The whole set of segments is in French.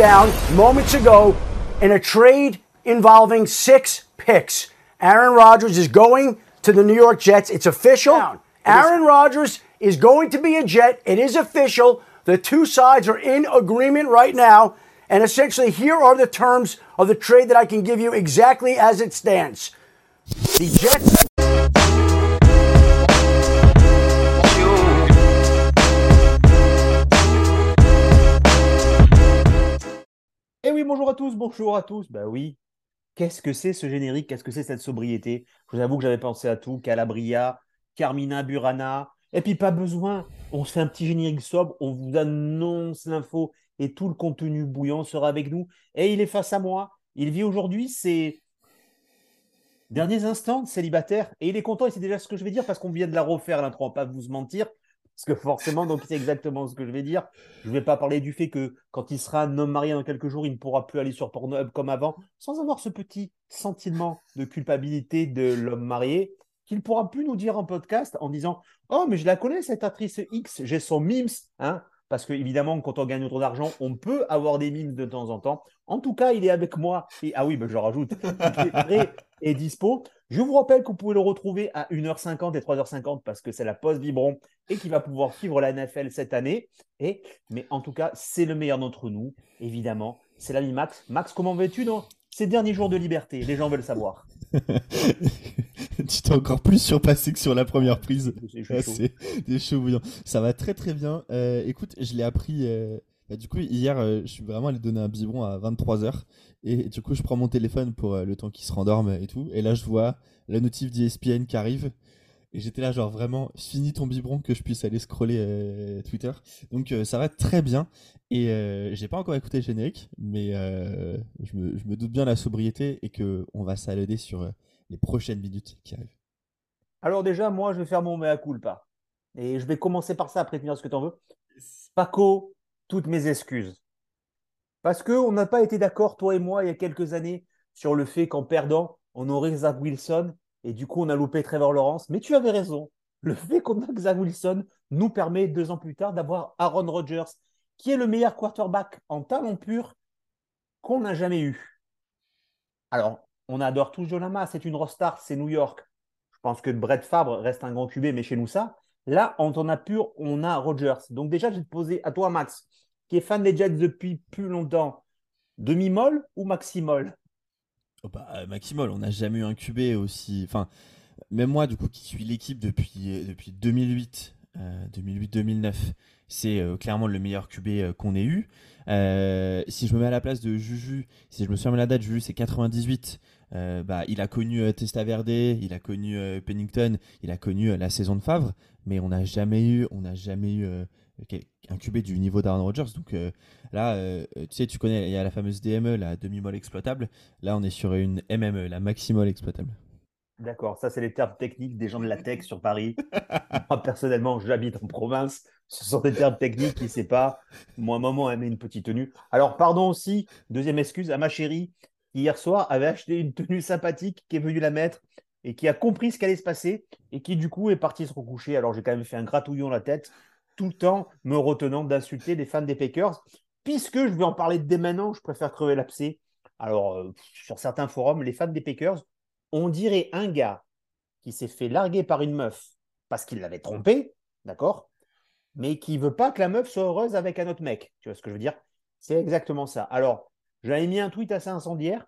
down moments ago in a trade involving six picks. Aaron Rodgers is going to the New York Jets. It's official. Aaron Rodgers is going to be a Jet. It is official. The two sides are in agreement right now. And essentially, here are the terms of the trade that I can give you exactly as it stands. The Jets. Bonjour à tous, bonjour à tous. Bah oui, qu'est-ce que c'est ce générique? Qu'est-ce que c'est cette sobriété? Je vous avoue que j'avais pensé à tout. Calabria, Carmina Burana. Et puis pas besoin, on se fait un petit générique sobre, on vous annonce l'info et tout le contenu bouillant sera avec nous. Et il est face à moi. Il vit aujourd'hui ses derniers instants de célibataire. Et il est content et c'est déjà ce que je vais dire parce qu'on vient de la refaire l'intro, pas vous mentir. Parce que forcément, donc c'est exactement ce que je vais dire. Je ne vais pas parler du fait que quand il sera un homme marié dans quelques jours, il ne pourra plus aller sur Pornhub comme avant, sans avoir ce petit sentiment de culpabilité de l'homme marié, qu'il ne pourra plus nous dire en podcast en disant Oh, mais je la connais, cette actrice X, j'ai son mimes. Hein parce que évidemment, quand on gagne trop d'argent, on peut avoir des mimes de temps en temps. En tout cas, il est avec moi. Et, ah oui, ben je rajoute, il est prêt et dispo. Je vous rappelle que vous pouvez le retrouver à 1h50 et 3h50 parce que c'est la pause Vibron et qu'il va pouvoir suivre la NFL cette année. Et, mais en tout cas, c'est le meilleur d'entre nous, évidemment. C'est l'ami Max. Max, comment vas-tu dans ces derniers jours de liberté? Les gens veulent savoir. tu t'es encore plus surpassé que sur la première prise. C'est des bouillants. Ça va très très bien. Euh, écoute, je l'ai appris. Euh, bah, du coup, hier, euh, je suis vraiment allé donner un biberon à 23h. Et du coup, je prends mon téléphone pour le temps qu'il se rendorme et tout. Et là, je vois la notif d'ESPN qui arrive. Et j'étais là, genre vraiment, fini ton biberon que je puisse aller scroller Twitter. Donc ça va très bien. Et j'ai pas encore écouté le générique, mais je me, je, me, doute bien la sobriété et que on va s'alader sur les prochaines minutes qui arrivent Alors déjà, moi, je vais faire mon mea culpa. Et je vais commencer par ça, après finir ce que tu en veux. Paco, toutes mes excuses. Parce qu'on n'a pas été d'accord, toi et moi, il y a quelques années, sur le fait qu'en perdant, on aurait Zach Wilson, et du coup, on a loupé Trevor Lawrence. Mais tu avais raison. Le fait qu'on a Zach Wilson nous permet, deux ans plus tard, d'avoir Aaron Rodgers, qui est le meilleur quarterback en talent pur qu'on n'a jamais eu. Alors, on adore tous Jonama, c'est une rockstar, c'est New York. Je pense que Brett Fabre reste un grand QB, mais chez nous ça. Là, en temps pur, on a Rodgers. Donc déjà, je vais te poser à toi, Max, qui est fan des Jets depuis plus longtemps, demi-molle ou maximol oh bah, euh, Maximol, on n'a jamais eu un QB aussi. Enfin, même moi, du coup, qui suis l'équipe depuis, euh, depuis 2008, 2008-2009, euh, c'est clairement le meilleur QB qu'on ait eu. si je me mets à la place de Juju, si je me souviens de la date, Juju c'est 98. Euh, bah, il a connu euh, Testaverde, il a connu euh, Pennington, il a connu la saison de Favre, mais on n'a jamais eu, on n'a jamais eu un QB du niveau d'Aaron Rodgers. Donc là, tu sais, tu connais, il y a la fameuse DME, la demi-molle exploitable. Là, on est sur une MME, la maximale exploitable. D'accord, ça c'est les termes techniques des gens de la tech sur Paris. Moi personnellement, j'habite en province. Ce sont des termes techniques qui pas. Moi, maman aimait une petite tenue. Alors, pardon aussi, deuxième excuse à ma chérie hier soir avait acheté une tenue sympathique, qui est venue la mettre et qui a compris ce qu'allait se passer et qui du coup est parti se recoucher. Alors j'ai quand même fait un gratouillon la tête, tout le temps me retenant d'insulter les fans des Packers. Puisque je vais en parler dès maintenant, je préfère crever l'abcès. Alors, euh, sur certains forums, les fans des Packers, on dirait un gars qui s'est fait larguer par une meuf parce qu'il l'avait trompé, d'accord Mais qui veut pas que la meuf soit heureuse avec un autre mec. Tu vois ce que je veux dire? C'est exactement ça. Alors, j'avais mis un tweet assez incendiaire,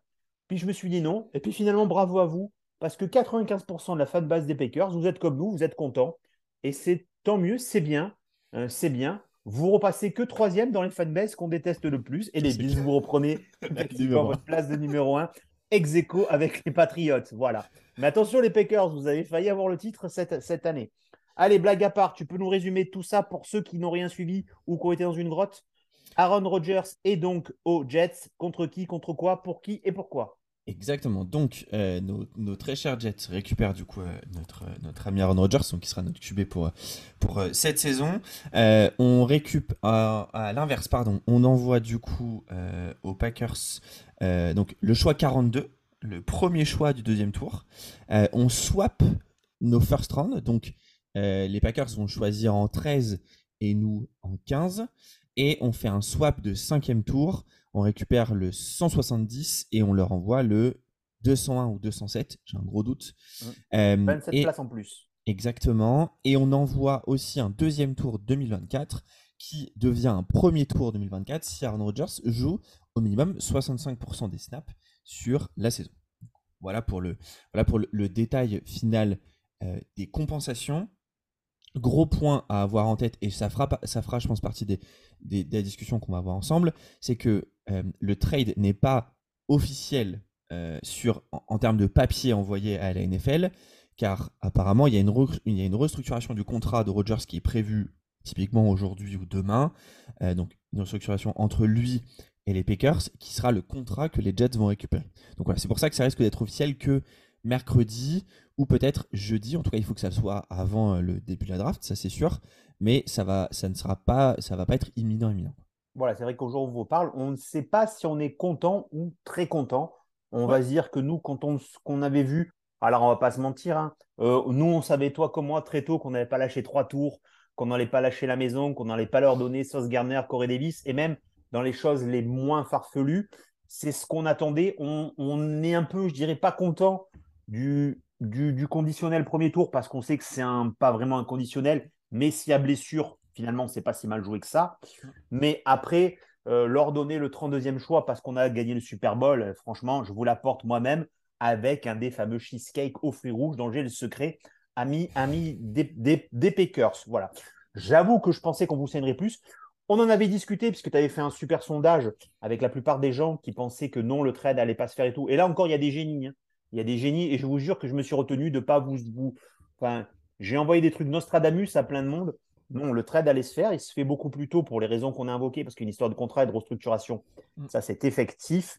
puis je me suis dit non. Et puis finalement, bravo à vous, parce que 95% de la fan base des Packers, vous êtes comme nous, vous êtes contents. Et c'est tant mieux, c'est bien, euh, c'est bien. Vous repassez que troisième dans les fanbases qu'on déteste le plus. Et les Bills, vous reprenez votre place de numéro un, ex aequo avec les Patriots. Voilà. Mais attention, les Packers, vous avez failli avoir le titre cette, cette année. Allez, blague à part, tu peux nous résumer tout ça pour ceux qui n'ont rien suivi ou qui ont été dans une grotte? Aaron Rodgers est donc aux Jets. Contre qui, contre quoi, pour qui et pourquoi? Exactement. Donc, euh, nos, très chers Jets récupèrent du coup euh, notre, notre ami Aaron Rodgers, qui sera notre QB pour, pour euh, cette saison. on récupère, à l'inverse, pardon, on envoie du coup aux Packers donc le choix 42, le premier choix du deuxième tour. on swap nos first round, donc les Packers vont choisir en 13 et nous en 15. Et on fait un swap de cinquième tour. On récupère le 170 et on leur envoie le 201 ou 207. J'ai un gros doute. 27 places en plus. Exactement. Et on envoie aussi un deuxième tour 2024 qui devient un premier tour 2024 si Aaron Rodgers joue au minimum 65% des snaps sur la saison. Voilà pour le, voilà pour le, détail final euh, des compensations. Gros point à avoir en tête, et ça fera, ça je pense, partie des, discussions qu'on va avoir ensemble, c'est que euh, le trade n'est pas officiel euh, en, termes de papier envoyé à la NFL, car apparemment il y, a une restructuration du contrat de Rodgers qui est prévue typiquement aujourd'hui ou demain, donc une restructuration entre lui et les Packers, qui sera le contrat que les Jets vont récupérer. Donc voilà, c'est pour ça que ça risque d'être officiel que mercredi ou peut-être jeudi. En tout cas, il faut que ça soit avant euh, le début de la draft, ça c'est sûr. Mais ça va, ça ne sera pas, ça va pas être imminent, imminent. Voilà, c'est vrai qu'au jour où on vous parle, on ne sait pas si on est content ou très content. On va dire que nous, quand on qu'on avait vu, alors on va pas se mentir, hein, euh, nous on savait toi comme moi très tôt qu'on n'allait pas lâcher trois tours, qu'on n'allait pas lâcher la maison, qu'on n'allait pas leur donner Sauce Garner, Corey Davis, et même dans les choses les moins farfelues. C'est ce qu'on attendait. On, est un peu, je dirais, pas content du, du, conditionnel premier tour parce qu'on sait que c'est un, pas vraiment un conditionnel, mais s'il y a blessure, finalement, c'est pas si mal joué que ça. Mais après, euh, leur donner le 32e choix parce qu'on a gagné le Super Bowl, euh, franchement, je vous l'apporte moi-même avec un des fameux cheesecake aux fruits rouges dont j'ai le secret, ami, ami des, des. Voilà. J'avoue que je pensais qu'on vous saignerait plus. On en avait discuté puisque tu avais fait un super sondage avec la plupart des gens qui pensaient que non, le trade allait pas se faire et tout. Et là encore, il y a des génies. Hein. Il y a des génies et je vous jure que je me suis retenu de pas vous. vous... Enfin, j'ai envoyé des trucs Nostradamus à plein de monde. Non, le trade allait se faire. Il se fait beaucoup plus tôt pour les raisons qu'on a invoquées parce qu'une histoire de contrat et de restructuration, mm. ça c'est effectif.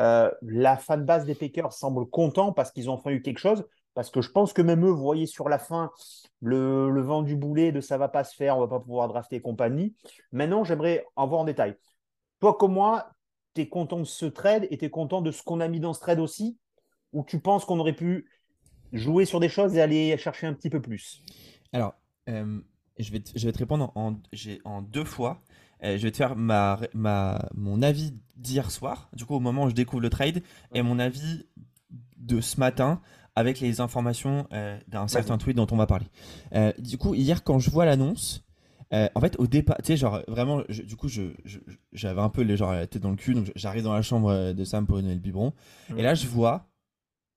Euh, la fanbase des Packers semble content parce qu'ils ont enfin eu quelque chose. Parce que je pense que même eux, vous voyez sur la fin le, vent du boulet de ça va pas se faire, on va pas pouvoir drafter compagnie. Maintenant, j'aimerais en voir en détail. Toi comme moi, tu es content de ce trade et tu es content de ce qu'on a mis dans ce trade aussi? Ou tu penses qu'on aurait pu jouer sur des choses et aller chercher un petit peu plus Alors, euh, je, vais te, je vais te répondre en, en deux fois. Euh, je vais te faire ma, ma, mon avis d'hier soir, du coup au moment où je découvre le trade, et mon avis de ce matin avec les informations euh, d'un certain tweet dont on va parler. Du coup, hier, quand je vois l'annonce, euh, en fait, au départ, tu sais, genre vraiment, du coup, j'avais je, un peu les, genre, la tête dans le cul, donc j'arrive dans la chambre de Sam pour une le biberon. Et là, je vois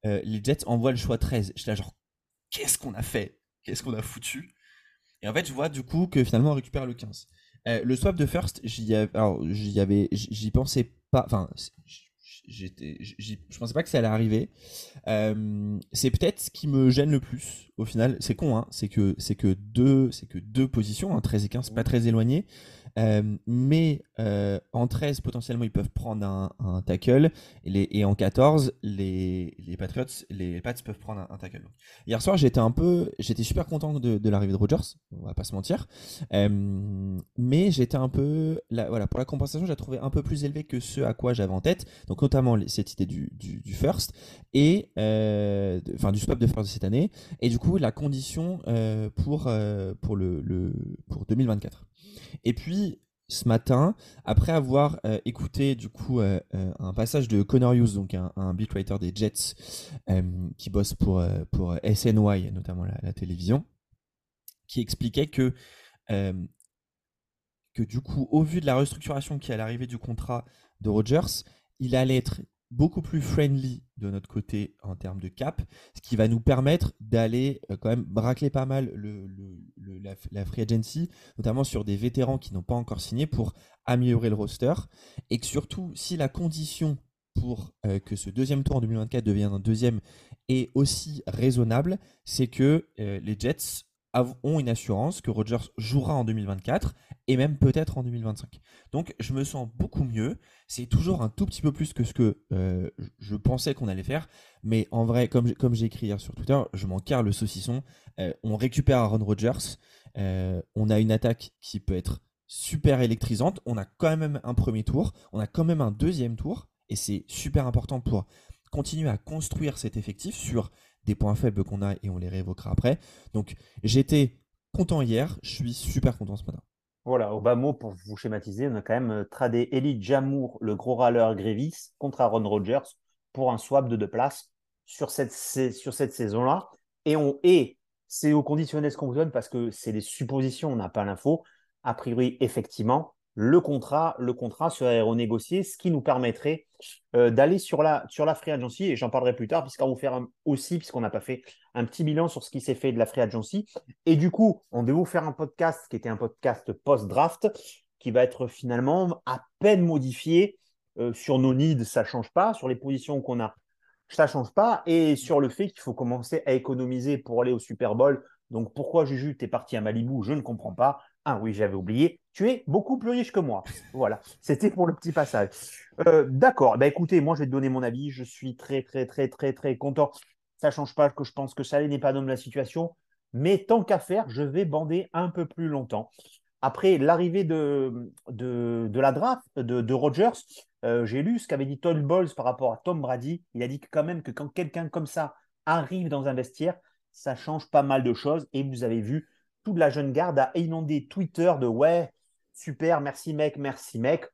les Jets envoient le choix 13. Je suis là, genre, qu'est-ce qu'on a fait? Qu'est-ce qu'on a foutu? Et en fait, je vois du coup que finalement, on récupère le 15. le swap de first, j'y avais, j'y pensais pas. Enfin, j'étais, je pensais pas que ça allait arriver. Euh, c'est peut-être ce qui me gêne le plus au final. C'est con, hein. C'est que c'est que deux, c'est que deux positions, hein, 13 et 15, pas très éloigné. Euh, mais euh, en 13, potentiellement, ils peuvent prendre un, tackle. Et, en 14, les, Patriots, les Pats peuvent prendre un, tackle. Hier soir, j'étais un peu, j'étais super content de, l'arrivée de Rogers. On va pas se mentir. Euh, mais j'étais un peu, voilà, pour la compensation, j'ai trouvé un peu plus élevé que ce à quoi j'avais en tête. Donc notamment cette idée du first et enfin du swap de first de cette année. Et du coup, la condition pour pour le, le pour 2024. Et puis, ce matin, après avoir euh, écouté du coup euh, euh, un passage de Connor Hughes, donc un, un beat writer des Jets qui bosse pour, pour SNY, notamment la, télévision, qui expliquait que, que du coup, au vu de la restructuration qui est à l'arrivée du contrat de Rogers, il allait être beaucoup plus friendly de notre côté en termes de cap, ce qui va nous permettre d'aller euh, quand même bracler pas mal la, free agency, notamment sur des vétérans qui n'ont pas encore signé pour améliorer le roster, et que surtout si la condition pour euh, que ce deuxième tour en 2024 devienne un deuxième est aussi raisonnable, c'est que euh, les Jets ont une assurance que Rogers jouera en 2024 et même peut-être en 2025. Donc je me sens beaucoup mieux. C'est toujours un tout petit peu plus que ce que euh, je pensais qu'on allait faire. Mais en vrai, comme, j'ai écrit hier sur Twitter, je m'en carre le saucisson. Euh, on récupère Aaron Rodgers. Euh, on a une attaque qui peut être super électrisante. On a quand même un premier tour. On a quand même un deuxième tour. Et c'est super important pour continuer à construire cet effectif sur des points faibles qu'on a et on les réévoquera après. Donc j'étais content hier, je suis super content ce matin. Voilà, au bas mot, pour vous schématiser, on a quand même euh, tradé Eli Jamour, le gros râleur Grévis, contre Aaron Rodgers pour un swap de deux places sur cette, sur cette saison-là. Et, on, et c'est au conditionnel ce qu'on vous donne parce que c'est des suppositions, on n'a pas l'info. A priori, effectivement, le contrat, le contrat serait renégocié, ce qui nous permettrait euh, d'aller sur la, sur free agency, et j'en parlerai plus tard, puisqu'on va faire aussi, puisqu'on n'a pas fait un petit bilan sur ce qui s'est fait de la free agency. Et du coup, on devait vous faire un podcast qui était un podcast post-draft, qui va être finalement à peine modifié. Euh, sur nos needs, ça ne change pas. Sur les positions qu'on a, ça ne change pas. Et sur le fait qu'il faut commencer à économiser pour aller au Super Bowl. Donc pourquoi Juju, es parti à Malibu? Je ne comprends pas. Ah oui, j'avais oublié. Tu es beaucoup plus riche que moi. Voilà, c'était pour le petit passage. Euh, d'accord. Bah, écoutez, moi, je vais te donner mon avis. Je suis très, très, très, très, très content. Ça ne change pas que je pense que ça n'est pas d'homme la situation. Mais tant qu'à faire, je vais bander un peu plus longtemps. Après l'arrivée de, de, la draft de, de Rogers, euh, j'ai lu ce qu'avait dit Todd Bowles par rapport à Tom Brady. Il a dit quand même que quand quelqu'un comme ça arrive dans un vestiaire, ça change pas mal de choses. Et vous avez vu toute la jeune garde a inondé Twitter de ouais, super, merci mec, merci mec.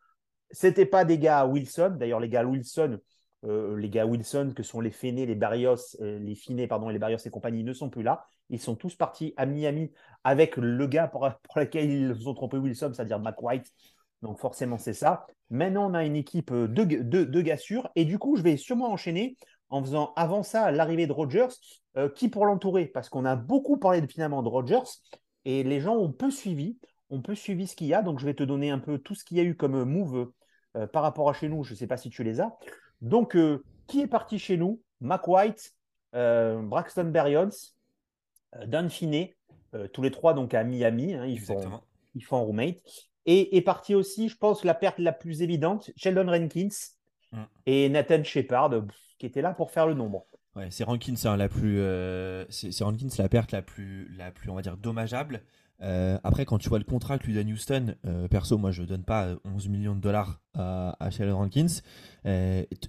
C'était pas des gars Wilson. D'ailleurs, les gars Wilson, euh, les gars Wilson, que sont les Fénés, les Barrios, euh, les Finés, pardon, les Barrios et compagnie, ne sont plus là. Ils sont tous partis à Miami avec le gars pour, lequel ils ont trompé Wilson, c'est-à-dire Matt White. Donc forcément, c'est ça. Maintenant, on a une équipe de, de, de gars sûrs. Et du coup, je vais sûrement enchaîner en faisant avant ça l'arrivée de Rogers, euh, qui pour l'entourer, parce qu'on a beaucoup parlé finalement de Rogers, et les gens ont peu suivi, ont peu suivi ce qu'il y a. Donc, je vais te donner un peu tout ce qu'il y a eu comme move euh, par rapport à chez nous. Je ne sais pas si tu les as. Donc, euh, qui est parti chez nous? Mac White, euh, Braxton Berrios, Dan Finney, tous les trois donc à Miami. Hein, ils, font, ils font roommate. Et est parti aussi, je pense, la perte la plus évidente, Sheldon Rankins mm. et Nathan Shepard, qui étaient là pour faire le nombre. Ouais, c'est Rankins la plus, euh, c'est la perte la plus, la plus, on va dire dommageable. Euh, après, quand tu vois le contrat que lui donne Houston, euh, perso, moi je donne pas 11 millions de dollars à, à Rankins.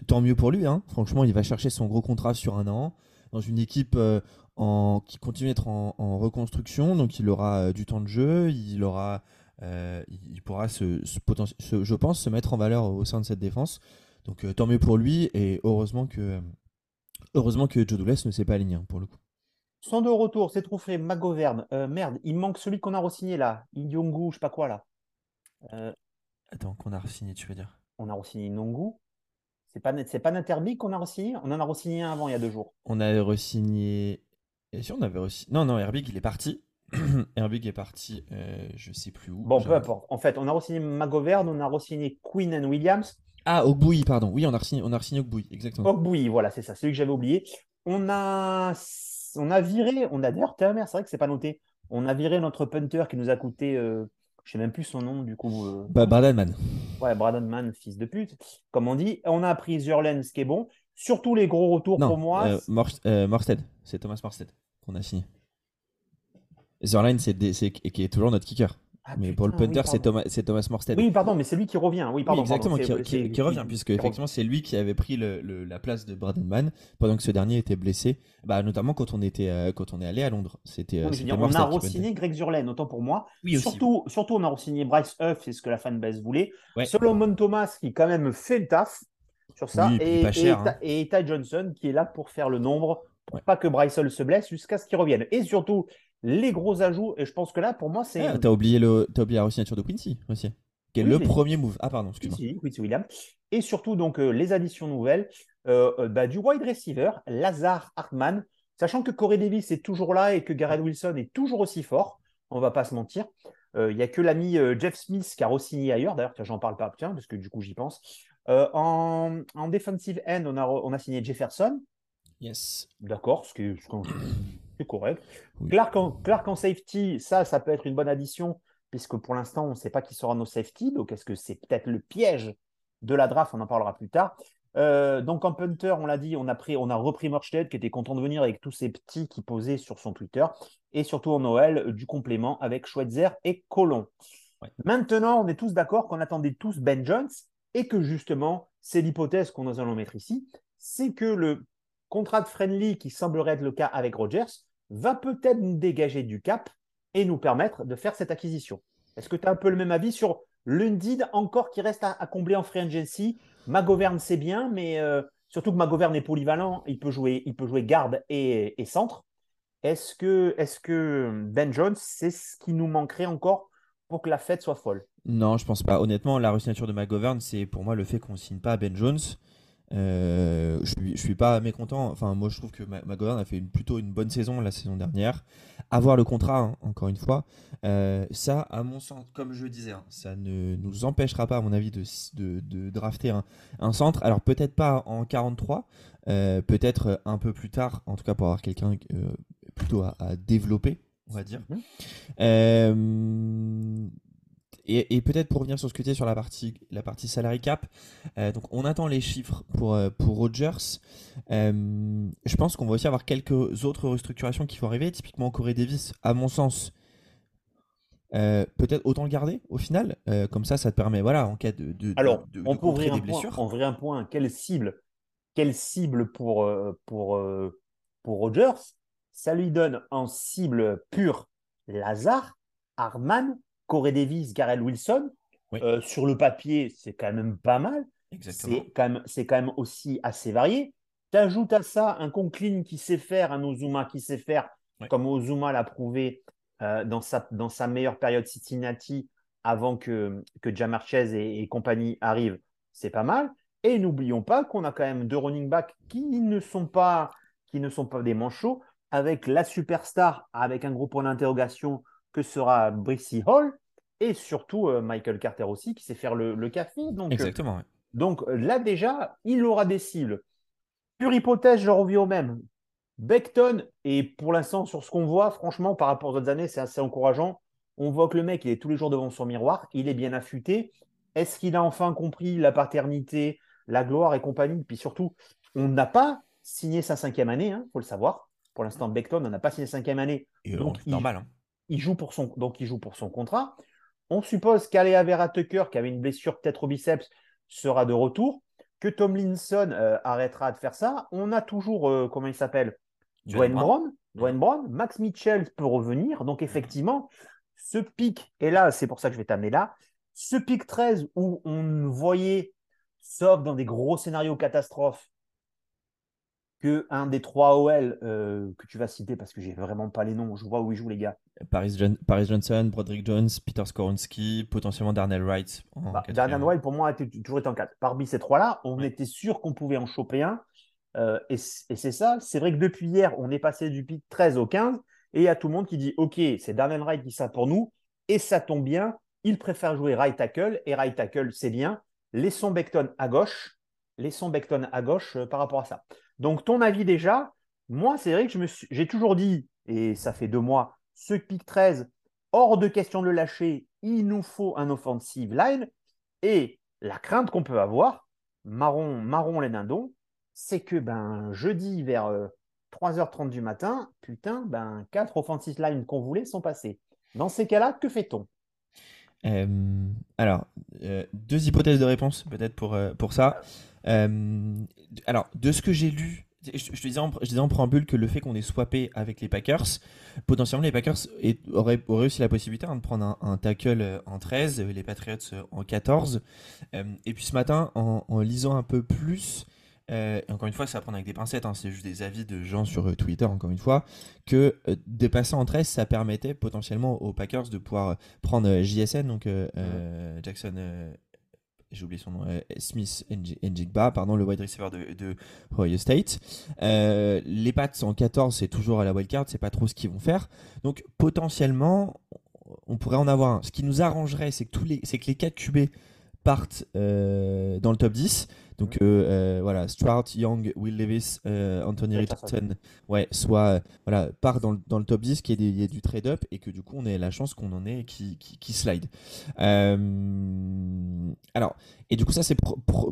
tant mieux pour lui, hein. franchement, il va chercher son gros contrat sur un an dans une équipe qui continue d'être en, reconstruction, donc il aura du temps de jeu, il aura, il pourra se, je pense, se mettre en valeur au sein de cette défense. Donc tant mieux pour lui et heureusement que Heureusement que Joe Douglas ne s'est pas aligné hein, pour le coup. Sont de retour, c'est trouvé Magoverne. Euh, merde, il manque celui qu'on a re-signé là. Inyongu, je sais pas quoi là. Euh, Attends, qu'on a re-signé, tu veux dire? On a re-signé Inyongu. C'est pas, c'est pas Naterby qu'on a re-signé? On en a re-signé un avant il y a deux jours. On a re-signé. Et si on avait re Non, non, Herbig il est parti. Herbig est parti, euh, je sais plus où. Bon, peu importe. En fait, on a re-signé Magoverne, on a re-signé Queen and Williams. Ah, Ogboui, pardon. Oui, on a signé, on a signé Ogboui, exactement. Ogboui, voilà, c'est ça, celui que j'avais oublié. On a, on a viré, on a d'ailleurs, c'est vrai que c'est pas noté. On a viré notre punter qui nous a coûté, euh, je sais même plus son nom du coup. Euh... Bah, Bradenman. Ouais, Bradenman, fils de pute, comme on dit. On a pris Zurlen, ce qui est bon. Surtout les gros retours pour moi. Euh, euh, Morsted, c'est Thomas Morsted qu'on a signé. Zurlen, c'est qui est toujours notre kicker. Ah, mais pour le punter, c'est Thomas, Thomas Morstead. Oui, pardon, mais c'est lui qui revient. Oui, pardon. exactement, qui, revient, puisque effectivement, c'est lui qui avait pris le, la place de Bradenman pendant que ce dernier était blessé, bah, notamment quand on, était, euh, quand on est allé à Londres. C'était, euh, on a re-signé Greg Zurlen, autant pour moi. Oui, surtout, surtout, on a re-signé Bryce Huff, c'est ce que la fanbase voulait. Solomon Thomas, qui quand même fait le taf sur ça. et, pas cher, hein. et, Ty Johnson, qui est là pour faire le nombre, pour pas que Bryce Hull se blesse jusqu'à ce qu'il revienne. Et surtout, les gros ajouts. Et je pense que là, pour moi, c'est. Ah, t'as oublié, le... as oublié la signature de Quincy aussi, qui est le premier move. Ah, pardon, excuse-moi. Quincy, Quincy Williams. Et surtout, donc, euh, les additions nouvelles euh, euh, bah, du wide receiver, Lazar Hartman. Sachant que Corey Davis est toujours là et que Garrett Wilson est toujours aussi fort, on va pas se mentir. Il n'y a que l'ami Jeff Smith qui a re-signé ailleurs. D'ailleurs, j'en parle pas, tiens, parce que du coup, j'y pense. en, en defensive end, on a, on a signé Jefferson. Yes. D'accord, ce qui est, c'est correct. Clark, en, safety, ça, ça peut être une bonne addition, puisque pour l'instant, on ne sait pas qui sera nos safety. Donc, est-ce que c'est peut-être le piège de la draft On en parlera plus tard. Euh, donc, en punter, on l'a dit, on a, pris, on a repris Morstead, qui était content de venir avec tous ces petits qui posaient sur son Twitter. Et surtout en Noël, du complément avec Schweitzer et Colon. Maintenant, on est tous d'accord qu'on attendait tous Ben Jones et que justement, c'est l'hypothèse qu'on nous allons mettre ici, c'est que le contrat de friendly qui semblerait être le cas avec Rogers va peut-être nous dégager du cap et nous permettre de faire cette acquisition. Est-ce que tu as un peu le même avis sur Lundid encore qui reste à, combler en free agency? Magoverne, c'est bien, mais euh, surtout que Magoverne est polyvalent, il peut jouer, il peut jouer garde et, centre. Est-ce que, est que Ben Jones, c'est ce qui nous manquerait encore pour que la fête soit folle? Non, je pense pas. Honnêtement, la resignature de McGovern, c'est pour moi le fait qu'on ne signe pas Ben Jones. Euh, je suis, suis pas mécontent. Enfin, moi, je trouve que McGovern a fait une, plutôt une bonne saison la saison dernière. Avoir le contrat, hein, encore une fois, euh, ça, à mon sens, comme je le disais, hein, ça ne nous empêchera pas, à mon avis, de, de, drafter un, centre. Alors, peut-être pas en 43, euh, peut-être un peu plus tard, en tout cas pour avoir quelqu'un plutôt à, développer, on va dire. Mhm. Et, peut-être pour revenir sur ce que tu sur la partie, la partie salary cap, euh, donc on attend les chiffres pour, euh, pour Rogers. Euh, je pense qu'on va aussi avoir quelques autres restructurations qui vont arriver. Typiquement, Corey Davis, à mon sens, peut-être autant le garder au final. comme ça, ça te permet, voilà, en cas de. de Alors, on peut ouvrir un blessures. point. un point. Quelle cible, quelle cible pour, pour, pour Rogers? Ça lui donne en cible pure Lazare, Arman Corey Davis, Garel Wilson, euh, sur le papier, c'est quand même pas mal. C'est quand, même, quand même aussi assez varié. Tu ajoutes à ça un Conklin qui sait faire, un Ozuma qui sait faire, comme Ozuma l'a prouvé euh, dans, sa, dans sa meilleure période Cincinnati avant que, que Jamarchez et, et compagnie arrivent. C'est pas mal. Et n'oublions pas qu'on a quand même deux running backs qui ne sont pas, qui ne sont pas des manchots, avec la superstar, avec un gros point d'interrogation que sera Brissy Hall, et surtout euh, Michael Carter aussi, qui sait faire le, café. Donc, euh, Exactement. Donc euh, là, déjà, il aura des cibles. Pure hypothèse, je reviens au même. Beckton, et pour l'instant, sur ce qu'on voit, franchement, par rapport aux autres années, c'est assez encourageant. On voit que le mec, il est tous les jours devant son miroir, il est bien affûté. Est-ce qu'il a enfin compris la paternité, la gloire et compagnie? Puis surtout, on n'a pas signé sa cinquième année, il hein, faut le savoir. Pour l'instant, Beckton, on n'a pas signé sa cinquième année. donc, normal. Hein il joue pour son, donc il joue pour son contrat. On suppose qu'Alea Vera Tucker, qui avait une blessure peut-être au biceps, sera de retour. Que Tomlinson euh, arrêtera de faire ça. On a toujours, euh, comment il s'appelle? Dwayne Brown. Dwayne Brown. Max Mitchell peut revenir. Donc effectivement, ce pic, et là, c'est pour ça que je vais t'amener là, ce pic 13 où on voyait, sauf dans des gros scénarios catastrophes, que un des trois OL euh, que tu vas citer, parce que j'ai vraiment pas les noms, je vois où ils jouent les gars. Paris, Paris Johnson, Broderick Jones, Peter Skoronski, potentiellement Darnell Wright. Bah, Darnell Wright, pour moi, a toujours été en 4. Parmi ces trois-là, on était sûr qu'on pouvait en choper un. Euh, et, c'est ça. C'est vrai que depuis hier, on est passé du pic 13 au 15. Et il y a tout le monde qui dit Ok, c'est Darnell Wright qui ça pour nous. Et ça tombe bien. Il préfère jouer right tackle. Et right tackle, c'est bien. Laissons Beckton à gauche. Laissons Beckton à gauche euh, par rapport à ça. Donc, ton avis déjà, moi, c'est vrai que j'ai toujours dit, et ça fait deux mois, ce pic 13, hors de question de le lâcher, il nous faut un offensive line. Et la crainte qu'on peut avoir, marron, marron les dindons, c'est que ben, jeudi vers 3h30 euh, du matin, putain, ben, quatre offensive lines qu'on voulait sont passés. Dans ces cas-là, que fait-on? Euh, alors, euh, deux hypothèses de réponse peut-être pour, pour ça. Euh, alors, de ce que j'ai lu, je, te disais en, je en préambule que le fait qu'on ait swappé avec les Packers, potentiellement les Packers auraient, auraient aussi la possibilité hein, de prendre un, tackle euh, en 13, les Patriots euh, en 14. et puis ce matin, en, lisant un peu plus, encore une fois, ça va prendre avec des pincettes, hein, c'est juste des avis de gens sur Twitter, encore une fois, que de passer en 13, ça permettait potentiellement aux Packers de pouvoir prendre JSN, donc Jackson j'ai oublié son nom, euh, Smith Njigba, pardon, le wide receiver de, de Ohio State. Euh, les Pats en 14, c'est toujours à la wildcard, c'est pas trop ce qu'ils vont faire. Donc potentiellement, on pourrait en avoir un. Ce qui nous arrangerait, c'est que, les, que les 4 QB partent euh, dans le top 10. Donc euh, euh, voilà, Stuart, Young, Will Levis, Anthony Richardson, ouais, soit voilà, part dans le, dans le top 10, qu'il y, ait du trade-up et que du coup on ait la chance qu'on en ait qui, qui, slide. alors, et du coup ça c'est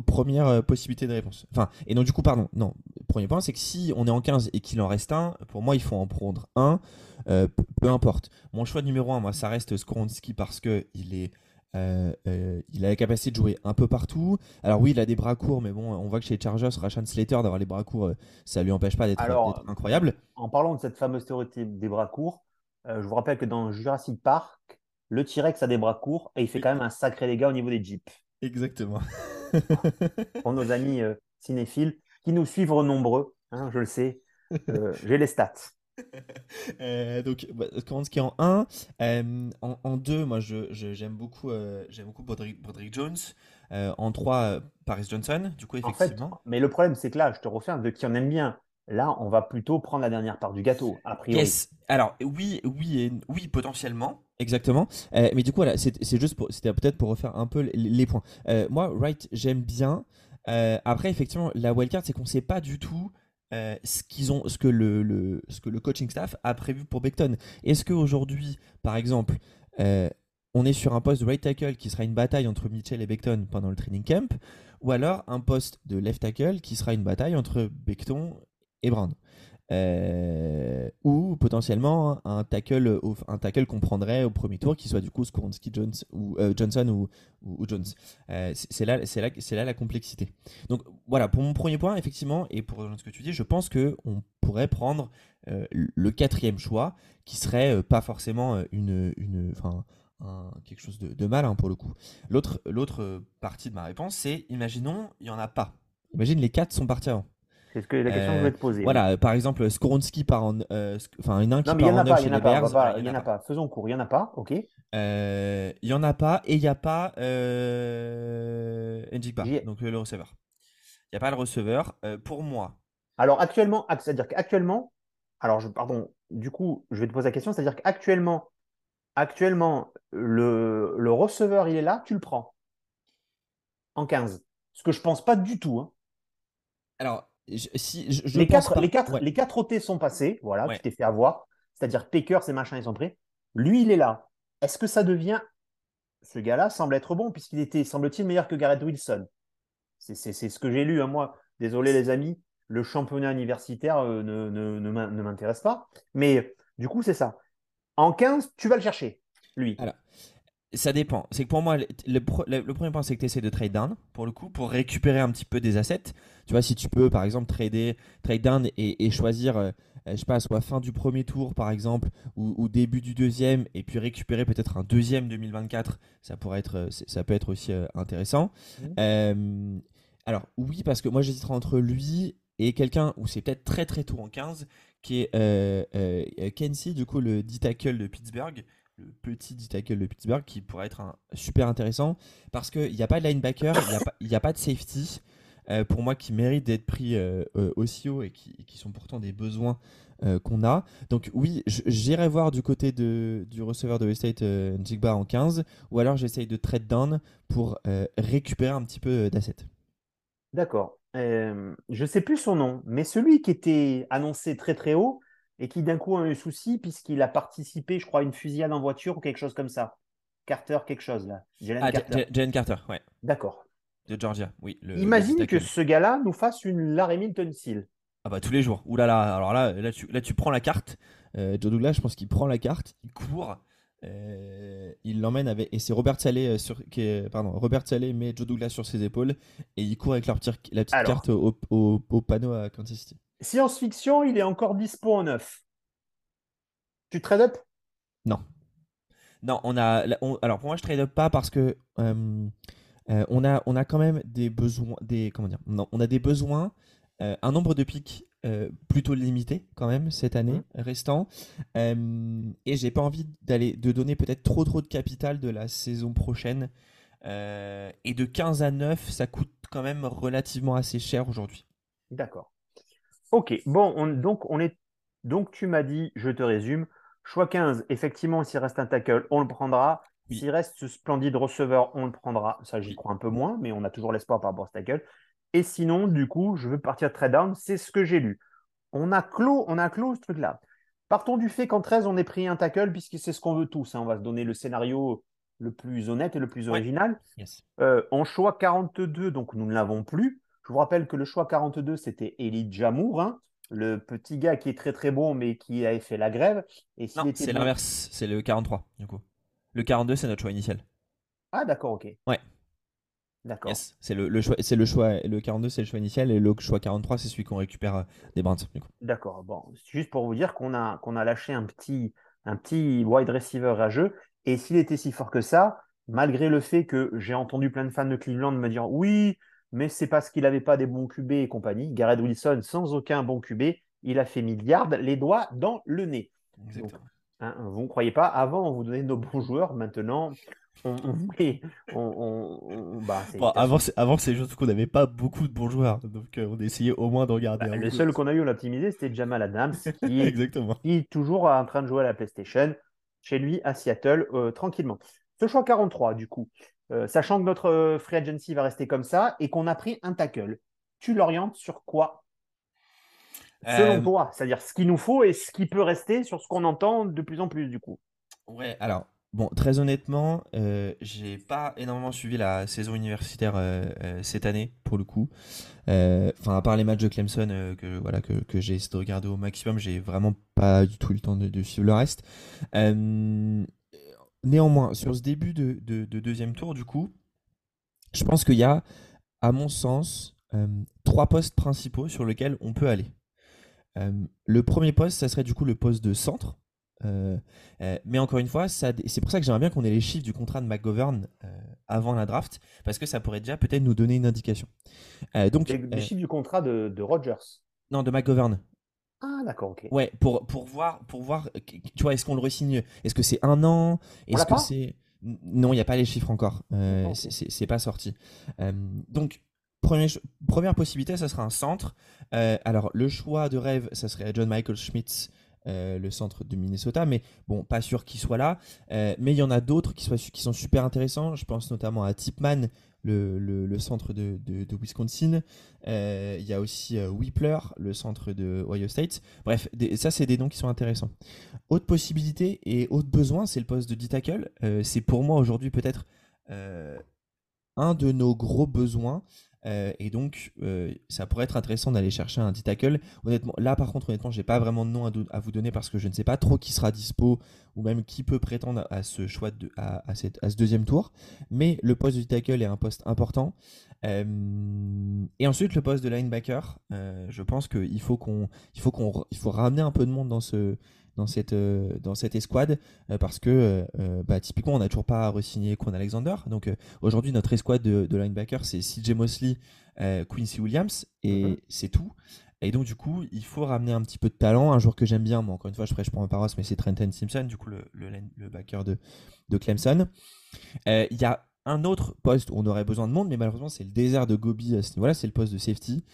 première possibilité de réponse. Enfin, et donc du coup, pardon, non, premier point c'est que si on est en 15 et qu'il en reste un, pour moi il faut en prendre un, peu importe. Mon choix numéro 1, moi ça reste Skoronski parce que il est euh, euh, il a la capacité de jouer un peu partout. Alors oui, il a des bras courts, mais bon, on voit que chez Chargers, Rashan Slater d'avoir les bras courts, euh, ça lui empêche pas d'être incroyable. En parlant de cette fameuse théorie des bras courts, je vous rappelle que dans Jurassic Park, le T-Rex a des bras courts et il fait quand même un sacré dégât au niveau des jeeps. Exactement. Pour nos amis cinéphiles qui nous suivent nombreux, hein, je le sais, j'ai les stats. Euh, donc, bah, qui en 1. Euh, en, 2, moi, j'aime je, beaucoup, euh, j'aime beaucoup Broderick, Jones. en 3, Paris Johnson, du coup, effectivement. mais le problème, c'est que là, je te refais, de qui en aime bien. Là, on va plutôt prendre la dernière part du gâteau, a priori. Alors, oui, oui, oui, potentiellement, exactement. mais du coup, voilà, c'est juste pour, c'était peut-être pour refaire un peu les, points. moi, Wright, j'aime bien. après, effectivement, la wildcard, c'est qu'on ne sait pas du tout euh, ce que le coaching staff a prévu pour Beckton. Est-ce qu'aujourd'hui, par exemple, euh, on est sur un poste de right tackle qui sera une bataille entre Mitchell et Beckton pendant le training camp, ou alors un poste de left tackle qui sera une bataille entre Beckton et Brown? Euh, ou potentiellement un tackle, un tackle qu'on prendrait au premier tour, qui soit du coup Skoronski, Jones ou euh, Johnson ou, ou, Jones. Euh, c'est là, c'est là, c'est là la complexité. Donc voilà, pour mon premier point, effectivement, et pour ce que tu dis, je pense que on pourrait prendre le quatrième choix, qui serait pas forcément une, une, quelque chose de, mal hein, pour le coup. L'autre, l'autre partie de ma réponse, c'est imaginons, il y en a pas. Imagine les quatre sont partis avant. C'est ce que la question que je voulais te poser. Voilà, par exemple, Skoronski part en. Euh, enfin, une un qui non, part en 9 chez les Bears. Il n'y en a pas. Faisons court, il n'y en a pas, ok. Euh, il n'y en a pas et il n'y a pas euh, donc le receveur. Il n'y a pas le receveur. pour moi. Alors actuellement, c'est-à-dire qu'actuellement, alors je, pardon, du coup, je vais te poser la question, c'est-à-dire qu'actuellement, actuellement, le, le receveur, il est là, tu le prends en 15. Ce que je pense pas du tout. Hein. Alors, les, quatre, les, quatre, les quatre OT sont passés, voilà, tu t'es fait avoir. C'est-à-dire Paker, ces machins, ils sont prêts. Lui, il est là. Est-ce que ça devient. Ce gars-là semble être bon, puisqu'il était, semble-t-il, meilleur que Garrett Wilson? C'est ce que j'ai lu, hein, moi. Désolé, les amis, le championnat universitaire euh, ne, ne, ne m'intéresse pas. Mais du coup, c'est ça. En 15, tu vas le chercher, lui. Alors, ça dépend. C'est que pour moi, le, premier point, c'est que tu essaies de trade down, pour le coup, pour récupérer un petit peu des assets. Tu vois, si tu peux, par exemple, trader, trade down et, choisir, euh, je sais pas, soit fin du premier tour, par exemple, ou, début du deuxième, et puis récupérer peut-être un deuxième 2024, ça, pourrait être, euh, ça peut être aussi euh, intéressant. Mmh. alors, oui, parce que moi, j'hésiterais entre lui et quelqu'un où c'est peut-être très très tôt en 15, qui est Kenzie, du coup, le D-tackle de Pittsburgh le petit D-tackle de Pittsburgh qui pourrait être un, super intéressant parce qu'il n'y a pas de linebacker, il n'y a, pas de safety. Euh, pour moi, qui méritent d'être pris euh, euh, aussi haut et qui, sont pourtant des besoins qu'on a. Donc oui, j'irai voir du côté de, du receveur de Weststate Njigba en 15, ou alors j'essaye de trade down pour récupérer un petit peu d'assets. D'accord. je sais plus son nom, mais celui qui était annoncé très très haut, et qui d'un coup a eu souci puisqu'il a participé, je crois, à une fusillade en voiture ou quelque chose comme ça. Carter, quelque chose là. Jalen ah, Carter. Jalen Carter, ouais. D'accord. De Georgia, oui. Imagine que ce gars-là nous fasse une Larry Milton Seal. Ah bah tous les jours. Ouh là là, alors là, là tu, là, tu prends la carte. Euh, Joe Douglas, je pense qu'il prend la carte, il court, euh, il l'emmène avec et c'est Robert Salé euh, sur qui est, pardon Robert Salé met Joe Douglas sur ses épaules et il court avec la petite, la petite carte au, au, au, panneau à Kansas City. Science-fiction, il est encore dispo en neuf. Tu trade up? Non. Non, on a. alors pour moi, je trade up pas parce que euh, euh, on, a, on a quand même des besoins. Des, comment dire Non, on a des besoins. Euh, un nombre de pics plutôt limité quand même cette année mmh. restant. et j'ai pas envie d'aller de donner peut-être trop trop de capital de la saison prochaine. et de 15 à 9, ça coûte quand même relativement assez cher aujourd'hui. D'accord. Ok, bon, donc, on est, donc tu m'as dit, je te résume, choix 15, effectivement, s'il reste un tackle, on le prendra. S'il reste ce splendide receveur, on le prendra. Ça, j'y crois un peu moins, mais on a toujours l'espoir par rapport à ce tackle. Et sinon, du coup, je veux partir trade down, c'est ce que j'ai lu. On a clos, on a clos ce truc-là. Partons du fait qu'en 13, on ait pris un tackle, puisque c'est ce qu'on veut tous. Hein. On va se donner le scénario le plus honnête et le plus original. Euh, en choix 42, donc nous ne l'avons plus. Je vous rappelle que le choix 42, c'était Elie Jamour, hein, le petit gars qui est très très bon, mais qui avait fait la grève. Et non, c'est l'inverse, c'est le 43, du coup. Le 42, c'est notre choix initial. Ah, d'accord, ok. Ouais. D'accord. c'est le, choix, c'est le choix, le 42 c'est le choix initial et le choix 43 c'est celui qu'on récupère euh, des bandes. D'accord. Bon, juste pour vous dire qu'on a qu'on a lâché un petit un petit wide receiver à jeu Et s'il était si fort que ça, malgré le fait que j'ai entendu plein de fans de Cleveland me dire oui, mais c'est parce qu'il n'avait pas des bons QB et compagnie. Garrett Wilson, sans aucun bon QB, il a fait milliard les doigts dans le nez. Hein, vous ne croyez pas, avant on vous donnait nos bons joueurs, maintenant on, bah, avant, avant c'est juste qu'on n'avait pas beaucoup de bons joueurs, donc euh, on essayait au moins de regarder. Bah, le seul qu'on a eu, on l'a optimisé, c'était Jamal Adams, qui, Exactement. qui est toujours en train de jouer à la PlayStation, chez lui à Seattle, euh, tranquillement. Ce choix 43, du coup, euh, sachant que notre free agency va rester comme ça et qu'on a pris un tackle, tu l'orientes sur quoi? Selon toi, c'est-à-dire ce qu'il nous faut et ce qui peut rester sur ce qu'on entend de plus en plus, du coup. Ouais, alors Bon, très honnêtement, euh, j'ai pas énormément suivi la saison universitaire euh, euh, cette année, pour le coup. Enfin, à part les matchs de Clemson que, voilà, que, que j'ai essayé de regarder au maximum, j'ai vraiment pas du tout eu le temps de, suivre le reste. Néanmoins, sur ce début de, de, deuxième tour, du coup, je pense qu'il y a, à mon sens, trois postes principaux sur lesquels on peut aller. le premier poste, ça serait du coup le poste de centre. Euh, euh, mais encore une fois, c'est pour ça que j'aimerais bien qu'on ait les chiffres du contrat de McGovern euh, avant la draft, parce que ça pourrait déjà peut-être nous donner une indication. donc, les, chiffres du contrat de, de, Rogers Non, de McGovern. Ah, d'accord, ok. Ouais, pour, pour voir, pour voir tu vois, est-ce qu'on le resigne Est-ce que c'est un an? Est-ce que c'est. Non, il n'y a pas les chiffres encore. c'est pas sorti. donc, première possibilité, ça sera un centre. alors, le choix de rêve, ça serait John Michael Schmitz euh, le centre de Minnesota, mais bon, pas sûr qu'il soit là. Euh, mais il y en a d'autres qui, sont super intéressants. Je pense notamment à Tipman, le, le, centre de, de, Wisconsin. Euh, il y a aussi Whippler, le centre de Ohio State. Bref, ça, c'est des noms qui sont intéressants. Autre possibilité et autre besoin, c'est le poste de D-tackle. c'est pour moi aujourd'hui peut-être un de nos gros besoins. Euh, et donc, euh, ça pourrait être intéressant d'aller chercher un dit tackle. Honnêtement, là, par contre, honnêtement, j'ai pas vraiment de nom à, vous donner parce que je ne sais pas trop qui sera dispo ou même qui peut prétendre à ce choix de, à, cette, à ce deuxième tour. Mais le poste de tackle est un poste important. Euh, et ensuite, le poste de linebacker, je pense qu'il faut qu'on, il faut qu'on, il faut ramener un peu de monde dans ce, dans cette, euh, dans cette escouade euh, parce que euh, bah, typiquement on n'a toujours pas re-signé Quan Alexander. Donc aujourd'hui notre escouade de, de linebacker c'est CJ Mosley, Quincy Williams et mhm. c'est tout. Et donc, du coup, il faut ramener un petit peu de talent. Un joueur que j'aime bien, moi, encore une fois, je prêche pour ma paroisse, mais c'est Trenton Simpson, du coup, le, le, le backer de, de Clemson. Il y a un autre poste où on aurait besoin de monde, mais malheureusement, c'est le désert de Gobi à ce niveau-là, c'est le poste de safety.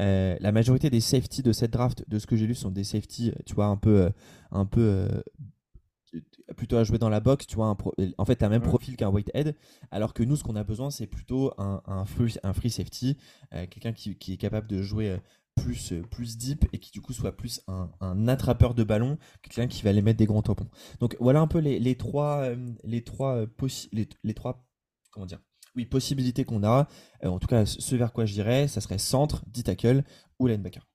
Euh, la majorité des safety de cette draft, de ce que j'ai lu, sont des safety, tu vois, un peu, euh, un peu euh, plutôt à jouer dans la box, tu vois, en fait, tu as même profil qu'un Whitehead, alors que nous, ce qu'on a besoin, c'est plutôt un, un, free, un free safety, quelqu'un qui, qui, est capable de jouer plus, plus deep et qui du coup soit plus un, un attrapeur de ballon, quelqu'un qui va aller mettre des grands tampons. Donc voilà un peu les, les trois, les trois, les, les trois comment dire oui, possibilité qu'on a, euh, en tout cas ce vers quoi je dirais, ça serait centre, dit tackle ou linebacker.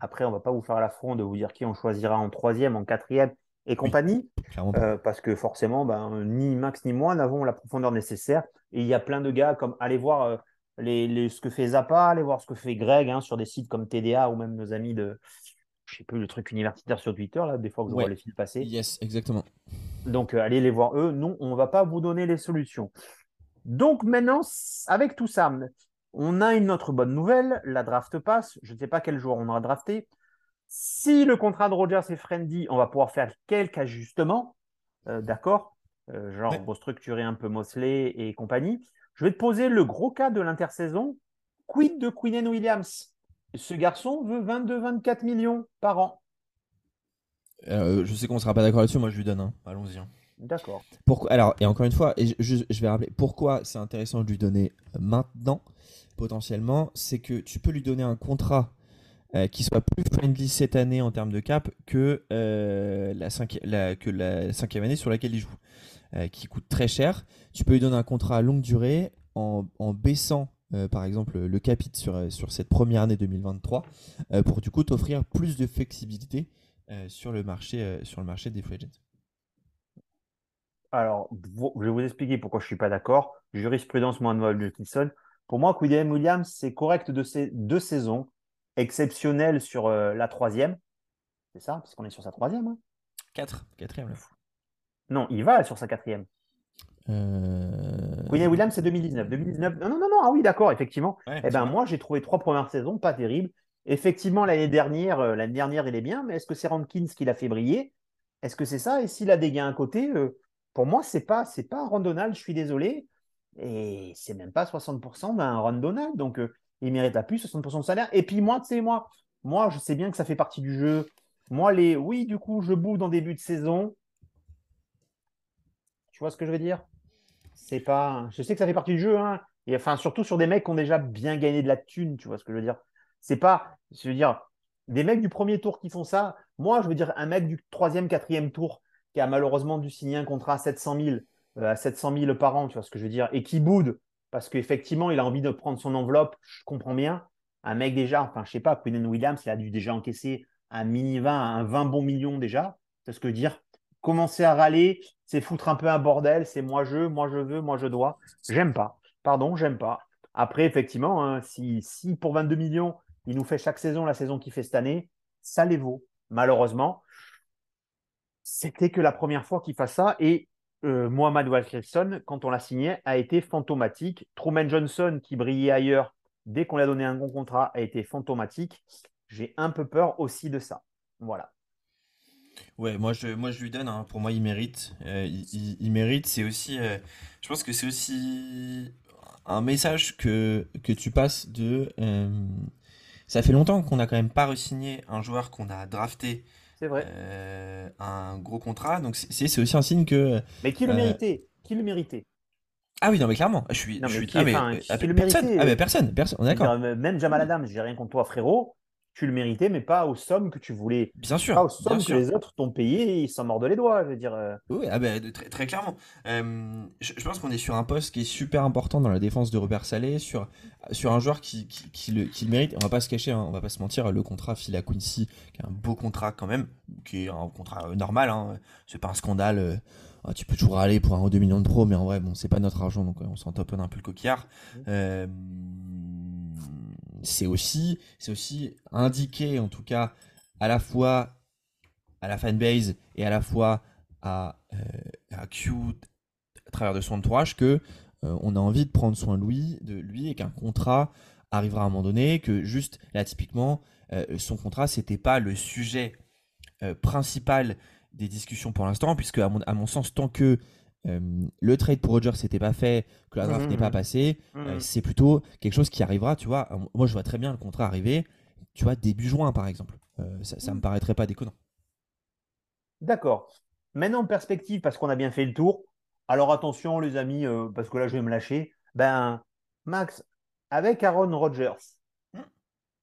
Après, on va pas vous faire l'affront de vous dire qui on choisira en troisième, en quatrième et compagnie, euh, parce que forcément, ben, ni Max ni moi n'avons la profondeur nécessaire. Et il y a plein de gars comme allez voir euh, les, ce que fait Zappa, allez voir ce que fait Greg hein, sur des sites comme TDA ou même nos amis de, je sais plus, le truc universitaire sur Twitter, là, des fois que je vois les fils passer. Yes, exactement. Donc, allez les voir eux. Non, on ne va pas vous donner les solutions. Donc maintenant, avec tout ça, on a une autre bonne nouvelle, la draft passe. Je ne sais pas quel jour on aura drafté. Si le contrat de Rogers est friendly, on va pouvoir faire quelques ajustements, euh, d'accord euh, Genre restructurer un peu Mosley et compagnie. Je vais te poser le gros cas de l'intersaison. Quid de Quinnen Williams? Ce garçon veut 22-24 millions par an. Euh, je sais qu'on ne sera pas d'accord là-dessus, moi je lui donne. Hein. Allons-y. Hein. D'accord. Pourquoi Alors, et encore une fois, je, vais rappeler pourquoi c'est intéressant de lui donner maintenant, potentiellement, c'est que tu peux lui donner un contrat euh, qui soit plus friendly cette année en termes de cap que, euh, la, cinquième année sur laquelle il joue, euh, qui coûte très cher. Tu peux lui donner un contrat à longue durée en, baissant par exemple le capit sur, sur cette première année 2023 pour du coup t'offrir plus de flexibilité sur, le marché, sur le marché des free agents. Alors, je vais vous expliquer pourquoi je ne suis pas d'accord. Jurisprudence Manuel Wilkinson. Pour moi, William Williams, c'est correct de ces deux saisons, exceptionnel sur euh, la troisième. C'est ça, puisqu'on est sur sa troisième. Hein Quatre, quatrième. Non, il va sur sa quatrième. Euh... Williams, c'est 2019. 2019. Non, non, non, non. Ah oui, d'accord, effectivement. Ouais, eh ben, moi, j'ai trouvé trois premières saisons pas terribles. Effectivement, l'année dernière, euh, l'année dernière, il est bien, mais est-ce que c'est Rankins qui l'a fait briller? Est-ce que c'est ça? Et s'il a des gains à côté, euh, pour moi, c'est pas, c'est pas Ron Donald, je suis désolé. Et c'est même pas 60% d'un Ron Donald. Donc, euh, il mérite à plus 60% de salaire. Et puis, moi, tu sais, moi, moi, je sais bien que ça fait partie du jeu. Moi, les oui, du coup, je bouge en début de saison. Tu vois ce que je veux dire? C'est pas. Je sais que ça fait partie du jeu, hein. Et enfin, surtout sur des mecs qui ont déjà bien gagné de la thune, tu vois ce que je veux dire? C'est pas. Je veux dire, des mecs du premier tour qui font ça. Moi, je veux dire, un mec du troisième, quatrième tour qui a malheureusement dû signer un contrat à 700 000, euh, à 700 000 par an, tu vois ce que je veux dire, et qui boude parce qu'effectivement, il a envie de prendre son enveloppe, je comprends bien. Un mec déjà, enfin, je sais pas, Quinn Williams, il a dû déjà encaisser un mini 20, un 20 bons millions déjà. C'est ce que dire. Commencer à râler, c'est foutre un peu un bordel, c'est moi je, moi je veux, moi je dois. J'aime pas. Pardon, j'aime pas. Après, effectivement, hein, si, si pour 22 millions, il nous fait chaque saison la saison qu'il fait cette année, ça les vaut. Malheureusement, c'était que la première fois qu'il fasse ça. Et euh, Mohamed Wilkerson, quand on l'a signé, a été fantomatique. Truman Johnson, qui brillait ailleurs, dès qu'on lui a donné un bon contrat, a été fantomatique. J'ai un peu peur aussi de ça. Voilà. Ouais, moi je, moi je lui donne. hein. Pour moi, il mérite. Euh, il, mérite. C'est aussi. euh, je pense que c'est aussi un message que, que tu passes de. ça fait longtemps qu'on n'a quand même pas re-signé un joueur qu'on a drafté C'est vrai. euh, un gros contrat. Donc c'est aussi un signe que. Mais qui le euh, méritait? Qui le méritait? Ah oui, non, mais clairement. Je suis. Non, je mais suis qui- ah, mais, enfin, euh, qui ah, le personne. méritait, Ah, mais personne. Personne. On est d'accord. Même Jamal Adams, j'ai rien contre toi, frérot. Tu le méritais, mais pas aux sommes que tu voulais. Bien sûr. Pas aux sommes que sûr. les autres t'ont payé, ils s'en mordent les doigts. Je veux dire. euh. Oui, ah bah, de- très, très clairement. Euh, je, je pense qu'on est sur un poste qui est super important dans la défense de Robert Salé, sur, sur un joueur qui, qui, qui le, qui le mérite. On va pas se cacher, hein, on va pas se mentir, le contrat Phil Quincy, qui est un beau contrat quand même, qui est un contrat euh, normal, hein, c'est pas un scandale. euh, ah, tu peux toujours aller pour un ou deux millions de pro, mais en vrai, bon, c'est pas notre argent, donc on s'en taponne un peu le coquillard. Euh, c'est aussi, c'est aussi indiqué, en tout cas, à la fois à la fanbase et à la fois à, euh, à Q à travers de son entourage que euh, on a envie de prendre soin de lui, de lui et qu'un contrat arrivera à un moment donné, que juste là typiquement euh, son contrat c'était pas le sujet euh, principal des discussions pour l'instant puisque à mon, à mon sens tant que euh, le trade pour Rogers n'était pas fait, que la draft Mhm. n'est pas passée, euh, Mhm. c'est plutôt quelque chose qui arrivera, tu vois. Moi je vois très bien le contrat arriver, tu vois, début juin par exemple. Euh, ça, ça me paraîtrait pas déconnant. D'accord. Maintenant, en perspective, parce qu'on a bien fait le tour. Alors attention, les amis, euh, parce que là, je vais me lâcher. Ben, Max, avec Aaron Rodgers,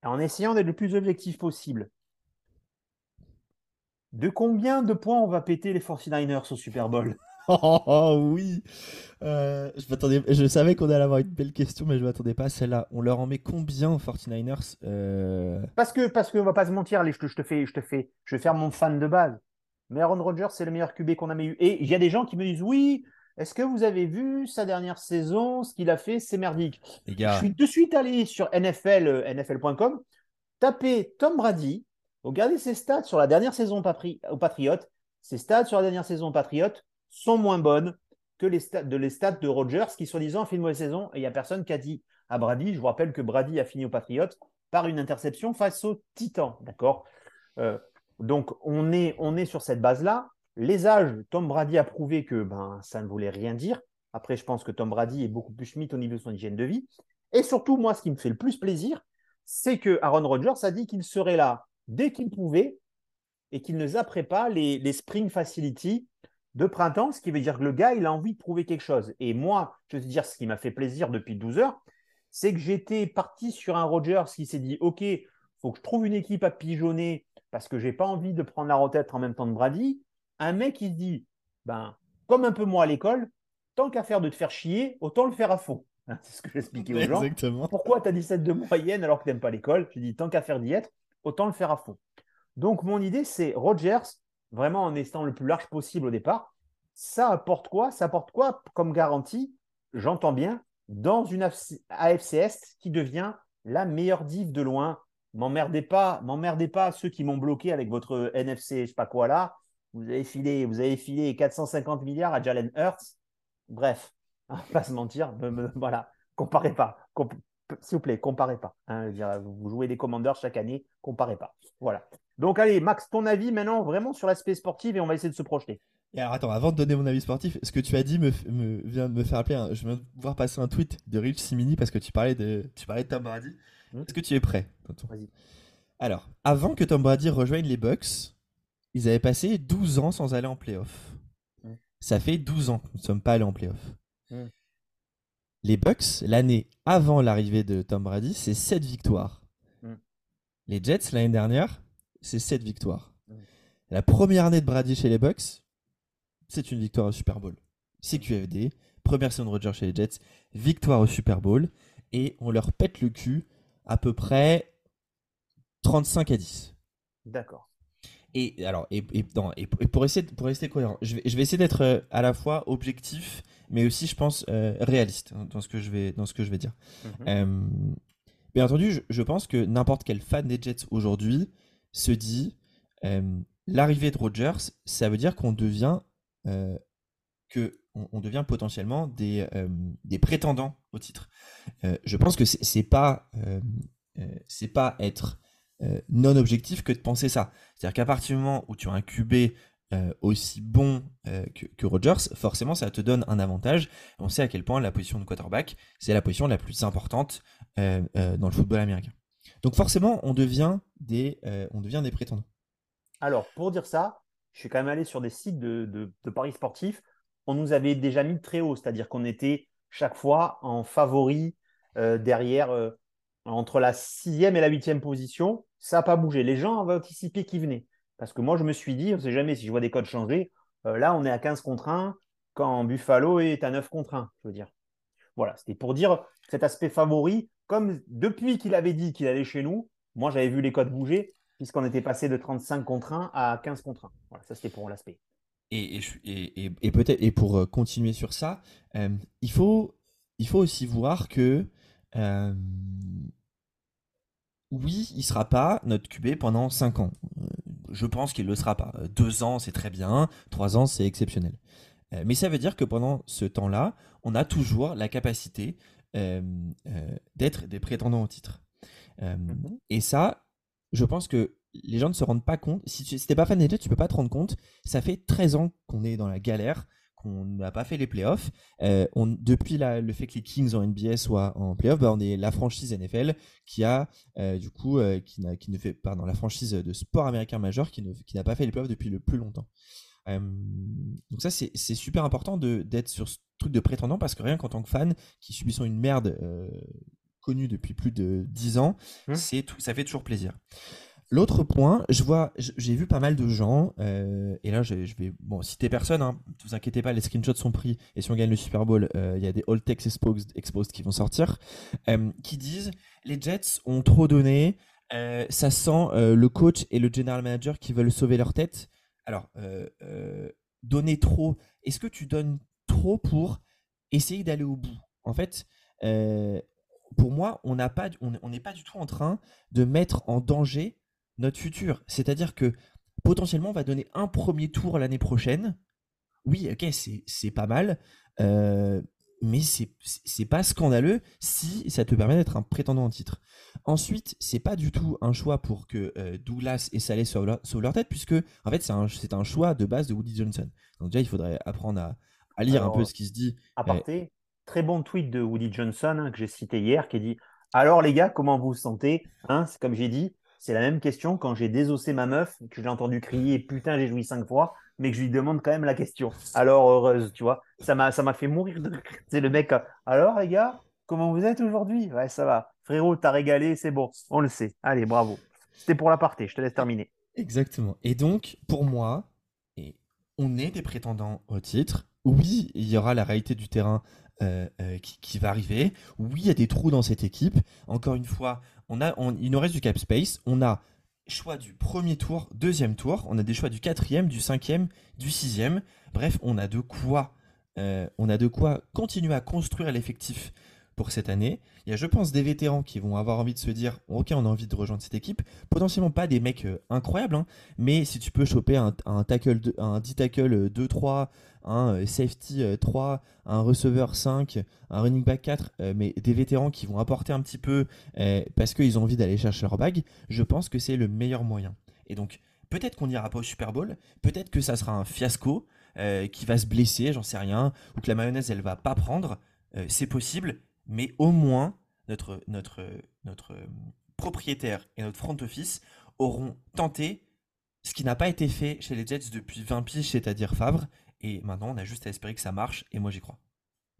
en essayant d'être le plus objectif possible, de combien de points on va péter les 49ers au Super Bowl? Oh, oh, oui Euh, je, m'attendais, je savais qu'on allait avoir une belle question, mais je m'attendais pas à celle-là. On leur en met combien aux 49ers Euh, Parce que, parce qu'on va pas se mentir, je te, je te fais, je te fais, je vais faire mon fan de base. Mais Aaron Rodgers, c'est le meilleur QB qu'on a jamais eu. Et il y a des gens qui me disent, oui, est-ce que vous avez vu sa dernière saison, ce qu'il a fait, c'est merdique. Les Je suis de suite allé sur NFL, euh, NFL.com, taper Tom Brady, regardez ses stats sur la dernière saison aux Patriotes. Ses stats sur la dernière saison aux Patriotes sont moins bonnes que les stats de, les de qui soi-disant fait une mauvaise saison. Et il n'y a personne qui a dit à Brady. Je vous rappelle que Brady a fini aux Patriotes par une interception face aux Titans. D'accord? Euh, Donc, on est, on est sur cette base-là. Les âges, Tom Brady a prouvé que ben, ça ne voulait rien dire. Après, je pense que Tom Brady est beaucoup plus schmitt au niveau de son hygiène de vie. Et surtout, moi, ce qui me fait le plus plaisir, c'est que Aaron Rodgers a dit qu'il serait là dès qu'il pouvait et qu'il ne zapperait pas les, les Spring Facility de printemps, ce qui veut dire que le gars, il a envie de prouver quelque chose. Et moi, je veux te dire, ce qui m'a fait plaisir depuis 12 heures, c'est que j'étais parti sur un Rodgers qui s'est dit, OK, faut que je trouve une équipe à pigeonner parce que j'ai pas envie de prendre la retraite en même temps de Brady. Un mec qui se dit, ben, comme un peu moi à l'école, tant qu'à faire de te faire chier, autant le faire à fond. C'est ce que j'expliquais aux gens. exactement. Pourquoi tu as 17 de moyenne alors que tu n'aimes pas l'école? Je dis tant qu'à faire d'y être, autant le faire à fond. Donc mon idée, c'est Rogers, vraiment en étant le plus large possible au départ. Ça apporte quoi? Ça apporte quoi comme garantie? J'entends bien, dans une AFC Est qui devient la meilleure div de loin. M'emmerdez pas, m'emmerdez pas ceux qui m'ont bloqué avec votre NFC, je sais pas quoi là. Vous avez filé, vous avez filé 450 milliards à Jalen Hurts. Bref, pas se mentir. voilà, comparez pas. S'il vous plaît, comparez pas. Hein, vous jouez des commandeurs chaque année, comparez pas. Voilà. Donc allez, Max, ton avis maintenant vraiment sur l'aspect sportif et on va essayer de se projeter. Et alors attends, avant de donner mon avis sportif, ce que tu as dit me, vient de me faire appeler. je viens de voir passer un tweet de Rich Simini parce que tu parlais de, tu parlais de Tom Brady. Mmh. Est-ce que tu es prêt Vas-y. Alors, avant que Tom Brady rejoigne les Bucks, ils avaient passé 12 ans sans aller en playoff. Mmh. Ça fait 12 ans que nous ne sommes pas allés en playoff. Mmh. Les Bucks, l'année avant l'arrivée de Tom Brady, c'est 7 victoires. Les Jets, l'année dernière, c'est 7 victoires. La première année de Brady chez les Bucks, c'est une victoire au Super Bowl. CQFD, première saison de Roger chez les Jets, victoire au Super Bowl, et on leur pète le cul à peu près 35 à 10. D'accord. Et alors, et, pour essayer pour rester cohérent, je vais, je vais essayer d'être euh, à la fois objectif, mais aussi, je pense, euh, réaliste dans ce que je vais, dans ce que je vais dire. Mhm. Euh, bien entendu, je, je, pense que n'importe quel fan des Jets aujourd'hui se dit l'arrivée de Rodgers, ça veut dire qu'on devient potentiellement des, prétendants au titre. Je pense que c'est pas pas être non objectif que de penser ça. C'est-à-dire qu'à partir du moment où tu as un QB aussi bon que, que, Rodgers, forcément ça te donne un avantage. On sait à quel point la position de quarterback, c'est la position la plus importante dans le football américain. Donc forcément, on devient des, on devient des prétendants. Alors, pour dire ça, je suis quand même allé sur des sites de, paris sportifs. On nous avait déjà mis très haut, c'est-à-dire qu'on était chaque fois en favori euh, derrière, euh, entre la sixième et la huitième position. Ça n'a pas bougé. Les gens avaient anticipé qui venait. Parce que moi, je me suis dit, on ne sait jamais si je vois des codes changer. Euh, là, on est à 15 contre 1 quand Buffalo est à 9 contre 1, je veux dire. Voilà, c'était pour dire cet aspect favori. Comme depuis qu'il avait dit qu'il allait chez nous, moi, j'avais vu les codes bouger puisqu'on était passé de 35 contre 1 à 15 contre 1. Voilà, ça c'était pour l'aspect. Et, peut-être, et pour euh, continuer sur ça, euh, il, faut, il faut aussi voir que euh, oui, il ne sera pas notre QB pendant 5 ans. Je pense qu'il ne le sera pas. 2 ans, c'est très bien. 3 ans, c'est exceptionnel. mais ça veut dire que pendant ce temps-là, on a toujours la capacité d'être des prétendants au titre. Mhm. Et ça, je pense que les gens ne se rendent pas compte. Si tu n'es pas fan des Jets, tu peux pas te rendre compte. Ça fait 13 ans qu'on est dans la galère, qu'on n'a pas fait les playoffs. Euh, on, depuis le fait que les Kings en NBA soient en playoffs, bah, on est la franchise NFL qui a euh, du coup euh, qui, qui, ne fait pardon la franchise de sport américain majeur qui n'a pas fait les playoffs depuis le plus longtemps. donc ça c'est super important d'être sur ce truc de prétendant parce que rien qu'en tant que fan qui subissons une merde connu depuis plus de 10 ans, mmh. c'est tout, ça fait toujours plaisir. L'autre point, je vois, j'ai vu pas mal de gens, euh, et là je, vais bon, citer personne, hein, ne vous inquiétez pas, les screenshots sont pris, et si on gagne le Super Bowl, euh, il y a des All Text exposed, exposed qui vont sortir, euh, qui disent les Jets ont trop donné, ça sent le coach et le general manager qui veulent sauver leur tête. Alors, donner trop, est-ce que tu donnes trop pour essayer d'aller au bout En fait, pour moi, on n'est pas, on, pas du tout en train de mettre en danger notre futur. C'est-à-dire que potentiellement, on va donner un premier tour l'année prochaine. Oui, ok, c'est pas mal. Euh, mais c'est pas scandaleux si ça te permet d'être un prétendant en titre. Ensuite, c'est pas du tout un choix pour que euh, Douglas et Saleh sauvent leur, tête, puisque en fait, c'est un, un, choix de base de Woody Johnson. Donc, déjà, il faudrait apprendre à, lire un peu ce qui se dit. Aparté, très bon tweet de Woody Johnson hein, que j'ai cité hier qui dit Alors les gars, comment vous vous sentez? Hein, C'est comme j'ai dit, c'est la même question quand j'ai désossé ma meuf, que j'ai entendu crier putain, j'ai joui cinq fois, mais que je lui demande quand même la question. Alors heureuse, tu vois, ça m'a ça m'a fait mourir de C'est le mec. Alors les gars, comment vous êtes aujourd'hui? Ouais, ça va. Frérot, t'as régalé, c'est bon, on le sait. Allez, bravo. C'était pour la partie, je te laisse terminer. Exactement. Et donc, pour moi, on est des prétendants au titre. Oui, il y aura la réalité du terrain euh, euh, qui, va arriver. Oui, il y a des trous dans cette équipe. Encore une fois, on a, il nous reste du cap space. On a choix du premier tour, deuxième tour. On a des choix du quatrième, du cinquième, du sixième. Bref, on a de quoi, euh, on a de quoi continuer à construire l'effectif pour cette année. Il y a, je pense, des vétérans qui vont avoir envie de se dire Ok, on a envie de rejoindre cette équipe. Potentiellement pas des mecs euh, incroyables, hein, mais si tu peux choper un, tackle, un 10 tackle 2-3, un euh, safety 3, un receveur 5, un running back 4, mais des vétérans qui vont apporter un petit peu parce qu'ils ont envie d'aller chercher leur bague, je pense que c'est le meilleur moyen. Et donc, peut-être qu'on n'ira pas au Super Bowl, peut-être que ça sera un fiasco, qui va se blesser, j'en sais rien, ou que la mayonnaise elle va pas prendre. Euh, c'est possible, mais au moins notre, notre, notre euh, propriétaire et notre front office auront tenté ce qui n'a pas été fait chez les Jets depuis 20 piges, c'est-à-dire Favre. Et maintenant, on a juste à espérer que ça marche, et moi j'y crois.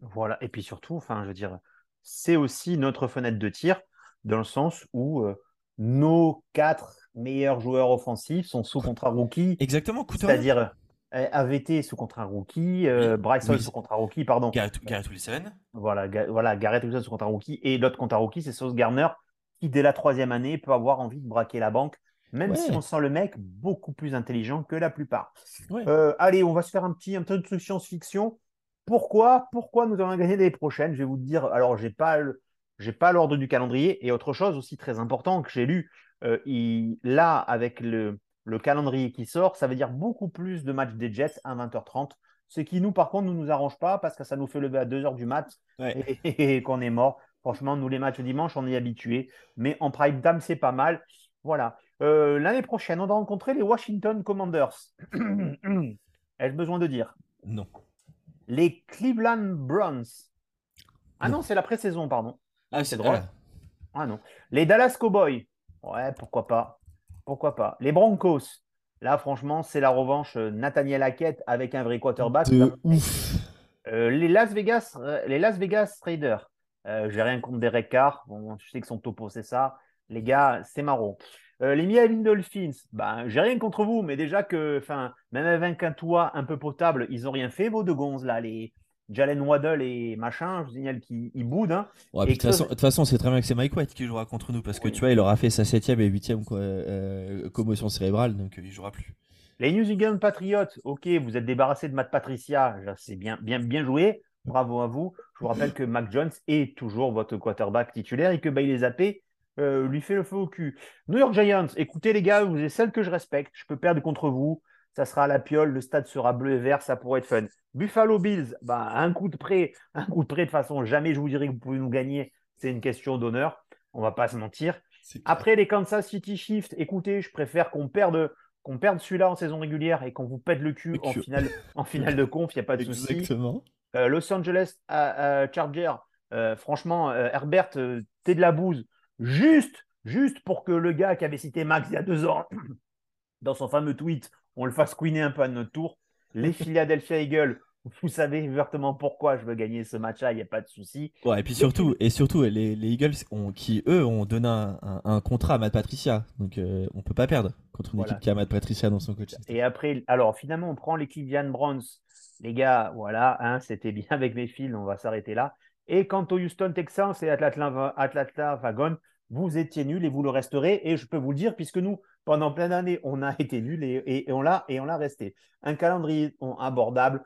Voilà, et puis surtout, enfin, je veux dire, c'est aussi notre fenêtre de tir, dans le sens où euh, nos quatre meilleurs joueurs offensifs sont sous contrat rookie. Exactement, c'est-à-dire AVT sous contrat rookie, euh, Bryson sous contrat rookie, pardon. Garrett, Wilson. Voilà, voilà, Garrett Wilson sous contrat rookie. Et l'autre contrat rookie, c'est Sauce Garner, qui dès la troisième année peut avoir envie de braquer la banque, même si on sent le mec beaucoup plus intelligent que la plupart. Euh, allez, on va se faire un petit, un petit truc science-fiction. Pourquoi, pourquoi nous allons gagner l'année prochaine? Je vais vous dire, alors, j'ai pas j'ai pas l'ordre du calendrier. Et autre chose aussi très important que j'ai lu, il, là, avec le, le calendrier qui sort, ça veut dire beaucoup plus de matchs des Jets à 20h30. Ce qui, nous, par contre, ne nous arrange pas parce que ça nous fait lever à 2h du mat et, qu'on est mort. Franchement, nous, les matchs dimanche, on est habitués. Mais en prime time, c'est pas mal. Voilà. Euh, l'année prochaine, on va rencontrer les Washington Commanders. Ai-je besoin de dire? Non. Les Cleveland Browns. Ah non, c'est la pré-saison, pardon. Ah, c'est drôle. Ah non. Les Dallas Cowboys. Ouais, pourquoi pas pourquoi pas? Les Broncos, là, franchement, c'est la revanche euh, Nathaniel Hackett avec un vrai quarterback. Euh, les, Las Vegas, euh, les Las Vegas Raiders, j'ai rien contre Derek Carr. Bon, je sais que son topo, c'est ça. Les gars, c'est marrant. les Miami Dolphins, ben, j'ai rien contre vous, mais déjà que, enfin, même avec un toit un peu potable, ils n'ont rien fait, vos deux gonzes, là, les, Jalen Waddle et machin, je vous signale qu'ils boudent. Hein. de toute façon, c'est très bien que c'est Mike White qui jouera contre nous parce que tu vois, il aura fait sa septième et huitième euh, commotion cérébrale, donc euh, il jouera plus. Les New England Patriots, ok, vous êtes débarrassé de Matt Patricia, c'est bien, bien, bien joué, bravo à vous. Je vous rappelle que Mac Jones est toujours votre quarterback titulaire et que Bailey Zappé euh, lui fait le feu au cul. New York Giants, écoutez les gars, vous êtes celle que je respecte, je peux perdre contre vous ça sera à la piole, le stade sera bleu et vert, ça pourrait être fun. Buffalo Bills, bah, un coup de près, un coup de près, de façon, jamais je vous dirai que vous pouvez nous gagner, c'est une question d'honneur, on va pas se mentir. Après les Kansas City Shift, écoutez, je préfère qu'on perde, qu'on perde celui-là en saison régulière et qu'on vous pète le cul en finale, en finale de conf, il n'y a pas de souci. Exactement. Euh, Los Angeles euh, euh, Charger, franchement, Herbert, t'es de la bouse. Juste, juste pour que le gars qui avait cité Max il y a deux ans, dans son fameux tweet, on le fasse queener un peu à notre tour. Les Philadelphia Eagles, vous savez exactement pourquoi je veux gagner ce match-là, il n'y a pas de souci. Ouais, et puis surtout, et surtout les, Eagles ont, qui, eux, ont donné un, contrat à Matt Patricia. Donc euh, on ne peut pas perdre contre une équipe qui a Matt Patricia dans son coaching. Et après, alors finalement, on prend les Cleveland Browns. Les gars, voilà, hein, c'était bien avec mes fils, on va s'arrêter là. Et quant aux Houston Texans et Atlanta, Atlanta Wagon, vous étiez nuls et vous le resterez. Et je peux vous le dire, puisque nous, pendant plein d'années, on a été nuls et, on l'a et on l'a resté. Un calendrier abordable,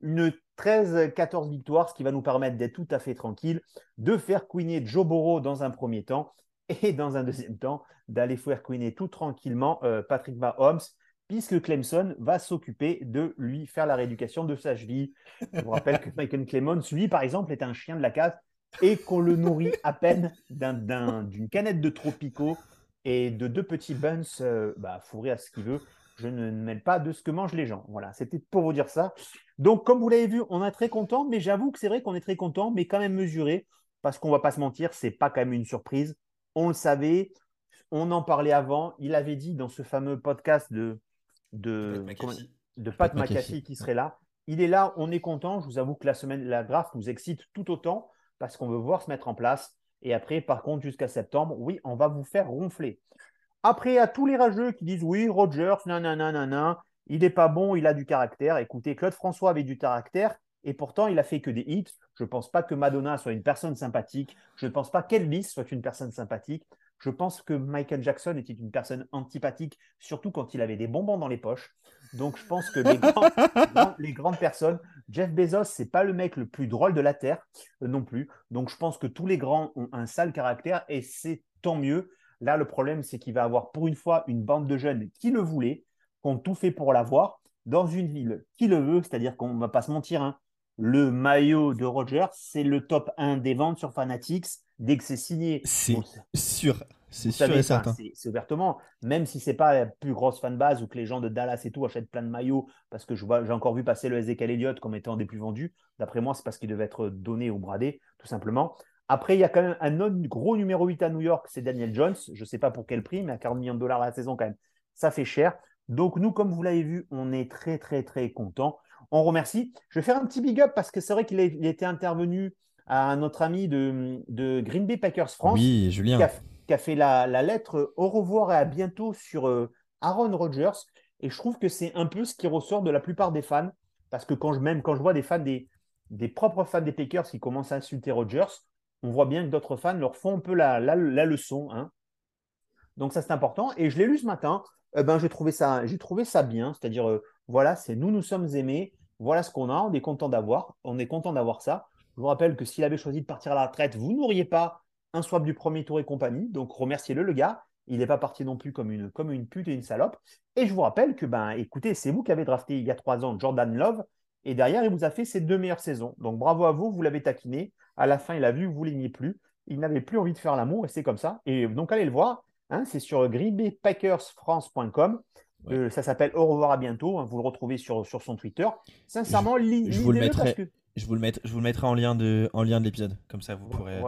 une 13-14 victoires, ce qui va nous permettre d'être tout à fait tranquille, de faire queener Joe Burrow dans un premier temps et dans un deuxième temps d'aller faire queener tout tranquillement euh, Patrick Mahomes puisque Clemson va s'occuper de lui faire la rééducation de sa cheville. Je vous rappelle que Michael Clemons, lui, par exemple, est un chien de la case et qu'on le nourrit à peine d'une canette de Tropico et de deux petits buns euh, bah, fourrés à ce qu'il veut. Je ne mêle pas de ce que mangent les gens. Voilà, c'était pour vous dire ça. Donc, comme vous l'avez vu, on est très content, mais j'avoue que c'est vrai qu'on est très content, mais quand même mesuré, parce qu'on ne va pas se mentir, c'est pas quand même une surprise. On le savait, on en parlait avant. Il avait dit dans ce fameux podcast de, de, de Pat, McAfee qui serait là. Il est là, on est content. Je vous avoue que la semaine, la graphe nous excite tout autant parce qu'on veut voir se mettre en place. Et après, par contre, jusqu'à septembre, oui, on va vous faire ronfler. Après, à tous les rageux qui disent oui, Rogers, nanana, il n'est pas bon, il a du caractère. Écoutez, Claude François avait du caractère et pourtant, il a fait que des hits. Je ne pense pas que Madonna soit une personne sympathique. Je ne pense pas qu'Elvis soit une personne sympathique. Je pense que Michael Jackson était une personne antipathique, surtout quand il avait des bonbons dans les poches. Donc, je pense que les grandes personnes Jeff Bezos, c'est pas le mec le plus drôle de la Terre euh, non plus. Donc je pense que tous les grands ont un sale caractère et c'est tant mieux. Là, le problème, c'est qu'il va avoir pour une fois une bande de jeunes qui le voulaient, qui ont tout fait pour l'avoir, dans une ville qui le veut, c'est-à-dire qu'on ne va pas se mentir, hein. le maillot de Rogers, c'est le top 1 des ventes sur Fanatics dès que c'est signé. C'est sûr. C'est sûr et certain. C'est ouvertement, même si c'est pas la plus grosse fanbase ou que les gens de Dallas et tout achètent plein de maillots, parce que j'ai encore vu passer le Ezekiel Elliott comme étant des plus vendus. D'après moi, c'est parce qu'il devait être donné ou bradé, tout simplement. Après, il y a quand même un autre gros numéro 8 à New York, c'est Daniel Jones. Je ne sais pas pour quel prix, mais à 40 millions de dollars la saison, quand même, ça fait cher. Donc, nous, comme vous l'avez vu, on est très, très, très contents. On remercie. Je vais faire un petit big up parce que c'est vrai qu'il était intervenu à notre ami de, Green Bay Packers France. Oui, Julien. Qui a, fait la, lettre au revoir et à bientôt sur euh, Aaron Rodgers. Et je trouve que c'est un peu ce qui ressort de la plupart des fans. Parce que quand je, même quand je vois des fans des, des propres fans des Packers qui commencent à insulter Rodgers, on voit bien que d'autres fans leur font un peu la, leçon. Hein. Donc ça, c'est important. Et je l'ai lu ce matin. Eh ben, j'ai trouvé ça, trouvé ça bien. C'est-à-dire, euh, voilà, c'est nous, nous sommes aimés. Voilà ce qu'on a. On est content d'avoir. On est content d'avoir ça. Je vous rappelle que s'il avait choisi de partir à la retraite, vous n'auriez pas un swap du premier tour et compagnie. Donc remerciez-le, le gars. Il n'est pas parti non plus comme une, comme une pute et une salope. Et je vous rappelle que, ben, écoutez, c'est vous qui avez drafté il y a trois ans Jordan Love. Et derrière, il vous a fait ses deux meilleures saisons. Donc bravo à vous, vous l'avez taquiné. À la fin, il a vu que vous l'aimiez plus. Il n'avait plus envie de faire l'amour et c'est comme ça. Et donc allez le voir. Hein, c'est sur greenbaypackersfrance.com. Euh, ça s'appelle Au revoir à bientôt. Hein, vous le retrouvez sur, sur son Twitter. Sincèrement, je, je vous le mettrai. Je vous, le je vous le mettrai en lien de, en lien de l'épisode. Comme ça, vous pourrez,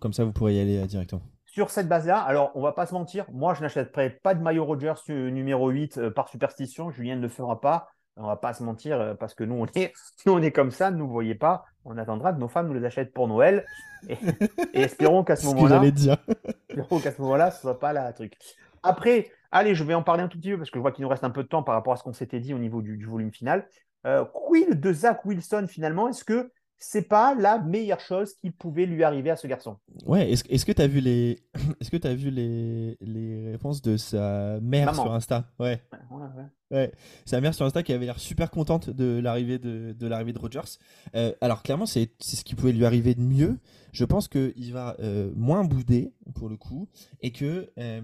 comme ça, vous pourrez y aller euh, directement. Sur cette base-là, alors on va pas se mentir, moi je n'achèterai pas de maillot Rogers euh, numéro 8 par superstition. Julien ne le fera pas. On va pas se mentir euh, parce que nous on est, nous, on est comme ça, ne nous voyez pas. On attendra que nos femmes nous les achètent pour Noël et, espérons qu'à ce moment-là, espérons qu'à ce moment-là, ce soit pas la truc. Après, allez, je vais en parler un tout petit peu parce que je vois qu'il nous reste un peu de temps par rapport à ce qu'on s'était dit au niveau du, volume final. Euh, Quill de Zach Wilson finalement, est-ce que c'est pas la meilleure chose qui pouvait lui arriver à ce garçon? Ouais, est-ce, est que tu as vu les est-ce que as vu les, les réponses de sa mère sur Insta? Ouais. Ouais, ouais. ouais. Sa mère sur Insta qui avait l'air super contente de l'arrivée de, de l'arrivée de Rogers. Euh, alors clairement, c'est, c'est ce qui pouvait lui arriver de mieux. Je pense qu'il va euh, moins bouder pour le coup et que euh,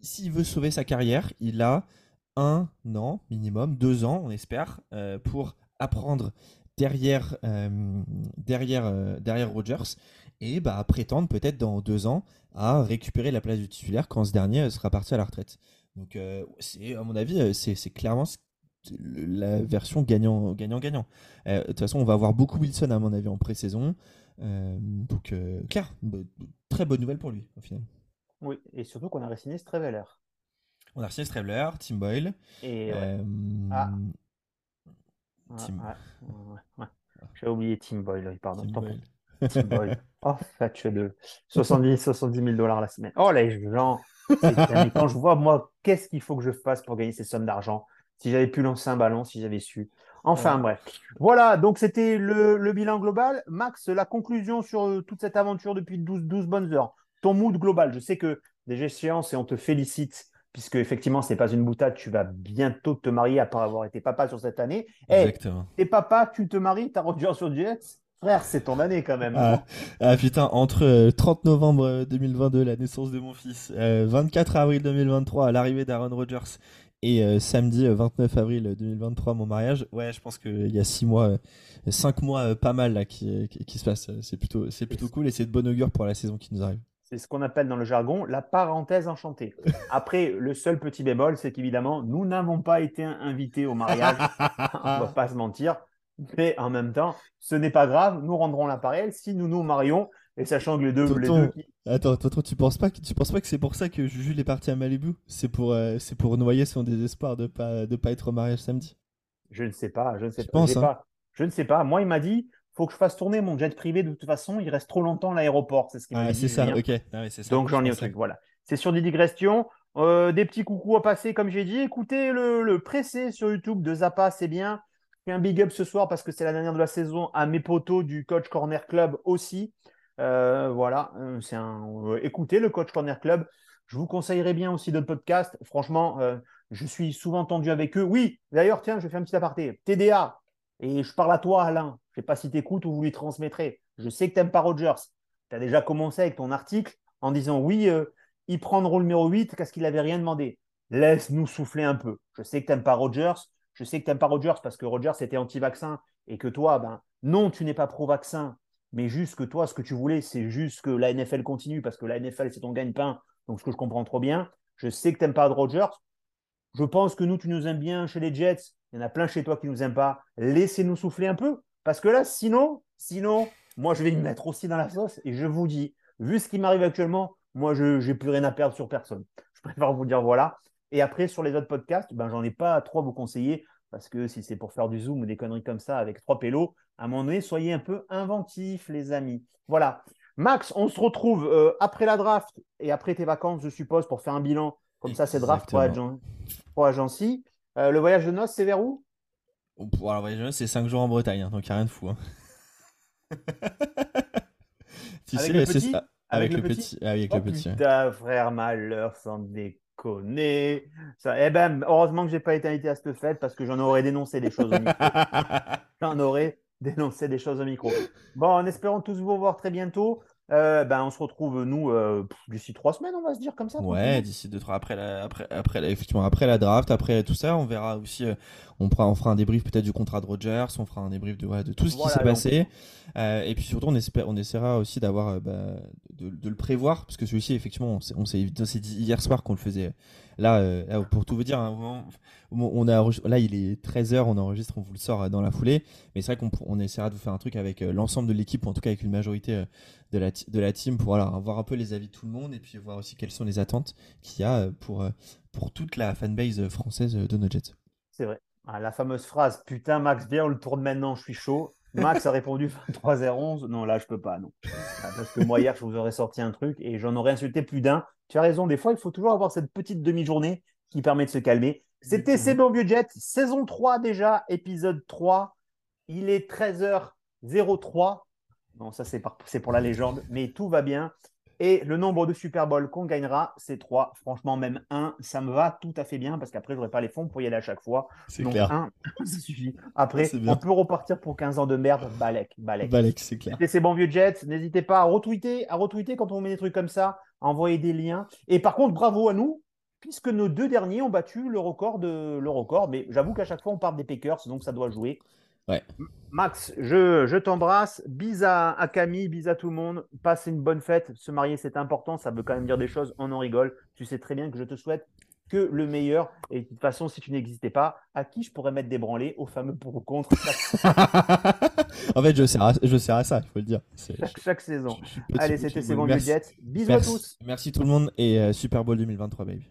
s'il veut sauver sa carrière, il a un an minimum, deux ans, on espère, pour apprendre derrière, euh, derrière, euh, derrière Rogers et bah, prétendre peut-être dans deux ans à récupérer la place du titulaire quand ce dernier sera parti à la retraite. Donc, euh, c'est, à mon avis, c'est, clairement la version gagnant-gagnant-gagnant. de toute façon, on va avoir beaucoup Wilson, à mon avis, en pré-saison. donc, clair, très bonne nouvelle pour lui, au final. Oui, et surtout qu'on a re-signé Streveler. On a signé Streveler, Tim Boyle. Et ah. J'ai oublié Tim Boyle, pardon. Tim Boyle. Oh, fâche-le. 70, 70 000 dollars la semaine. Oh, les gens. quand je vois, moi, qu'est-ce qu'il faut que je fasse pour gagner ces sommes d'argent? Si j'avais pu lancer un ballon, si j'avais su. Enfin, bref. Voilà, donc c'était le, bilan global. Max, la conclusion sur euh, toute cette aventure depuis 12, 12 bonnes heures. Ton mood global. Je sais que des échéances et on te félicite puisque effectivement, ce n'est pas une boutade, tu vas bientôt te marier après avoir été papa sur cette année. Eh, Exactement. et papa, tu te maries, tu as rendu sur Jets Frère, c'est ton année quand même. Ah, ah putain, entre 30 euh, novembre 2022, la naissance de mon fils, 24 euh, avril 2023, l'arrivée d'Aaron Rodgers, et euh, samedi 29 avril 2023, mon mariage, ouais, je pense qu'il y a 6 mois, 5 mois pas mal là qui, qui, se passe. C'est plutôt, c'est plutôt cool et c'est de bon augure pour la saison qui nous arrive. C'est ce qu'on appelle dans le jargon la parenthèse enchantée. Après, le seul petit bémol, c'est qu'évidemment, nous n'avons pas été invités au mariage. On ne va pas se mentir. Mais en même temps, ce n'est pas grave. Nous rendrons l'appareil si nous nous marions. Et sachant que les deux. les deux Attends, tu penses pas que tu penses pas que c'est pour ça que Jules est parti à Malibu? C'est pour euh, c'est pour noyer son désespoir de pas de pas être au mariage samedi? Je ne sais pas, je ne sais pas. Pense, hein? Je ne sais pas. Moi, il m'a dit faut que je fasse tourner mon jet privé de toute façon, il reste trop longtemps à l'aéroport. C'est ce m'a dit. C'est ça, ok. Ah Donc j'en ai un truc, voilà. C'est sur des digressions. Euh, des petits coucous à passer, comme j'ai dit. Écoutez le, le pressé sur YouTube de Zappa, c'est bien. Je fais un big up ce soir parce que c'est la dernière de la saison à mes potos du Coach Corner Club aussi. Euh, voilà, euh, c'est un. écoutez le Coach Corner Club. Je vous conseillerais bien aussi d'autres podcasts. Franchement, je suis souvent tendu avec eux. Oui, d'ailleurs, tiens, je vais faire un petit aparté. TDA, Et je parle à toi, Alain. Sais pas si tu écoutes ou vous lui transmettrez. Je sais que tu n'aimes pas Rogers. Tu as déjà commencé avec ton article en disant oui, euh, il prend le rôle numéro 8 parce qu'il n'avait rien demandé. Laisse-nous souffler un peu. Je sais que tu n'aimes pas Rogers. Je sais que tu n'aimes pas Rogers parce que Rogers était anti-vaccin et que toi, ben, non, tu n'es pas pro-vaccin, mais juste que toi, ce que tu voulais, c'est juste que la NFL continue parce que la NFL, c'est ton gagne-pain. Donc, ce que je comprends trop bien, je sais que tu n'aimes pas Rogers. Je pense que nous, tu nous aimes bien chez les Jets. Il y en a plein chez toi qui ne nous aiment pas. Laissez-nous souffler un peu. Parce que là, sinon, sinon, moi, je vais me mettre aussi dans la sauce. Et je vous dis, vu ce qui m'arrive actuellement, moi, je n'ai plus rien à perdre sur personne. Je préfère vous dire voilà. Et après, sur les autres podcasts, ben, j'en ai pas trop à vous conseiller. Parce que si c'est pour faire du zoom ou des conneries comme ça avec trois pélos, à un moment donné, soyez un peu inventifs, les amis. Voilà. Max, on se retrouve euh, après la draft et après tes vacances, je suppose, pour faire un bilan. Comme ça, c'est draft pour, agent, pour agency. Euh, le voyage de noces, c'est vers où? Alors, voyage c'est 5 jours en Bretagne, hein, donc il n'y a rien de fou. Hein. avec, le petit, avec, le petit, ah avec le petit. Putain, frère, malheur, sans déconner. Ça, eh ben, heureusement que j'ai pas été invité à cette fête parce que j'en aurais dénoncé des choses au micro. j'en aurais dénoncé des choses au micro. Bon, en espérant tous vous voir très bientôt. Euh, ben, on se retrouve, nous, euh, d'ici trois semaines, on va se dire comme ça. Ouais, d'ici deux, trois, après la, après, après, effectivement, après la draft, après tout ça, on verra aussi, euh, on, on fera un débrief peut-être du contrat de Rogers, on fera un débrief de, de tout ce qui s'est passé. et puis surtout, on, espère, on essaiera aussi d'avoir, bah, de, de, le prévoir, parce que celui-ci, effectivement, on s'est dit hier soir qu'on le faisait Là, euh, pour tout vous dire, hein, on a, là il est 13h, on enregistre, on vous le sort euh, dans la foulée. Mais c'est vrai qu'on on essaiera de vous faire un truc avec euh, l'ensemble de l'équipe, ou en tout cas avec une majorité de la, de la team, pour voilà, voir un peu les avis de tout le monde et puis voir aussi quelles sont les attentes qu'il y a pour, pour toute la fanbase française de nos Jets. C'est vrai. Ah, la fameuse phrase Putain, Max, viens, on le tourne maintenant, je suis chaud. Max a répondu 23h11. Non, là, je peux pas, non. Ah, parce que moi, hier, je vous aurais sorti un truc et j'en aurais insulté plus d'un. Tu as raison, des fois, il faut toujours avoir cette petite demi-journée qui permet de se calmer. C'était C'est bon vieux jet, saison 3 déjà, épisode 3. Il est 13h03. Non, ça, c'est pour la légende, mais tout va bien. Et le nombre de Super Bowl qu'on gagnera, c'est 3. Franchement, même 1, ça me va tout à fait bien parce qu'après, je n'aurai pas les fonds pour y aller à chaque fois. Donc clair. 1, ça suffit. Après, on peut repartir pour 15 ans de merde. Balek, Balek. Balek, c'est clair. C'est bon vieux Jets. N'hésitez pas à retweeter, à retweeter quand on met des trucs comme ça, envoyer des liens. Et par contre, bravo à nous, puisque nos deux derniers ont battu le record de le record. Mais j'avoue qu'à chaque fois, on part des Packers, donc ça doit jouer. Max, je, t'embrasse. Bis à, Camille, bis à tout le monde. Passe une bonne fête. Se marier, c'est important. Ça veut quand même dire des choses. On en rigole. Tu sais très bien que je te souhaite que le meilleur. Et de toute façon, si tu n'existais pas, à qui je pourrais mettre des branlés Au fameux pour ou contre? en fait, je sers, à, je sers à ça, il faut le dire. Chaque, saison. Allez, c'était C'est bon. Bisous à tous. Merci tout le monde et euh, Super Bowl 2023, baby.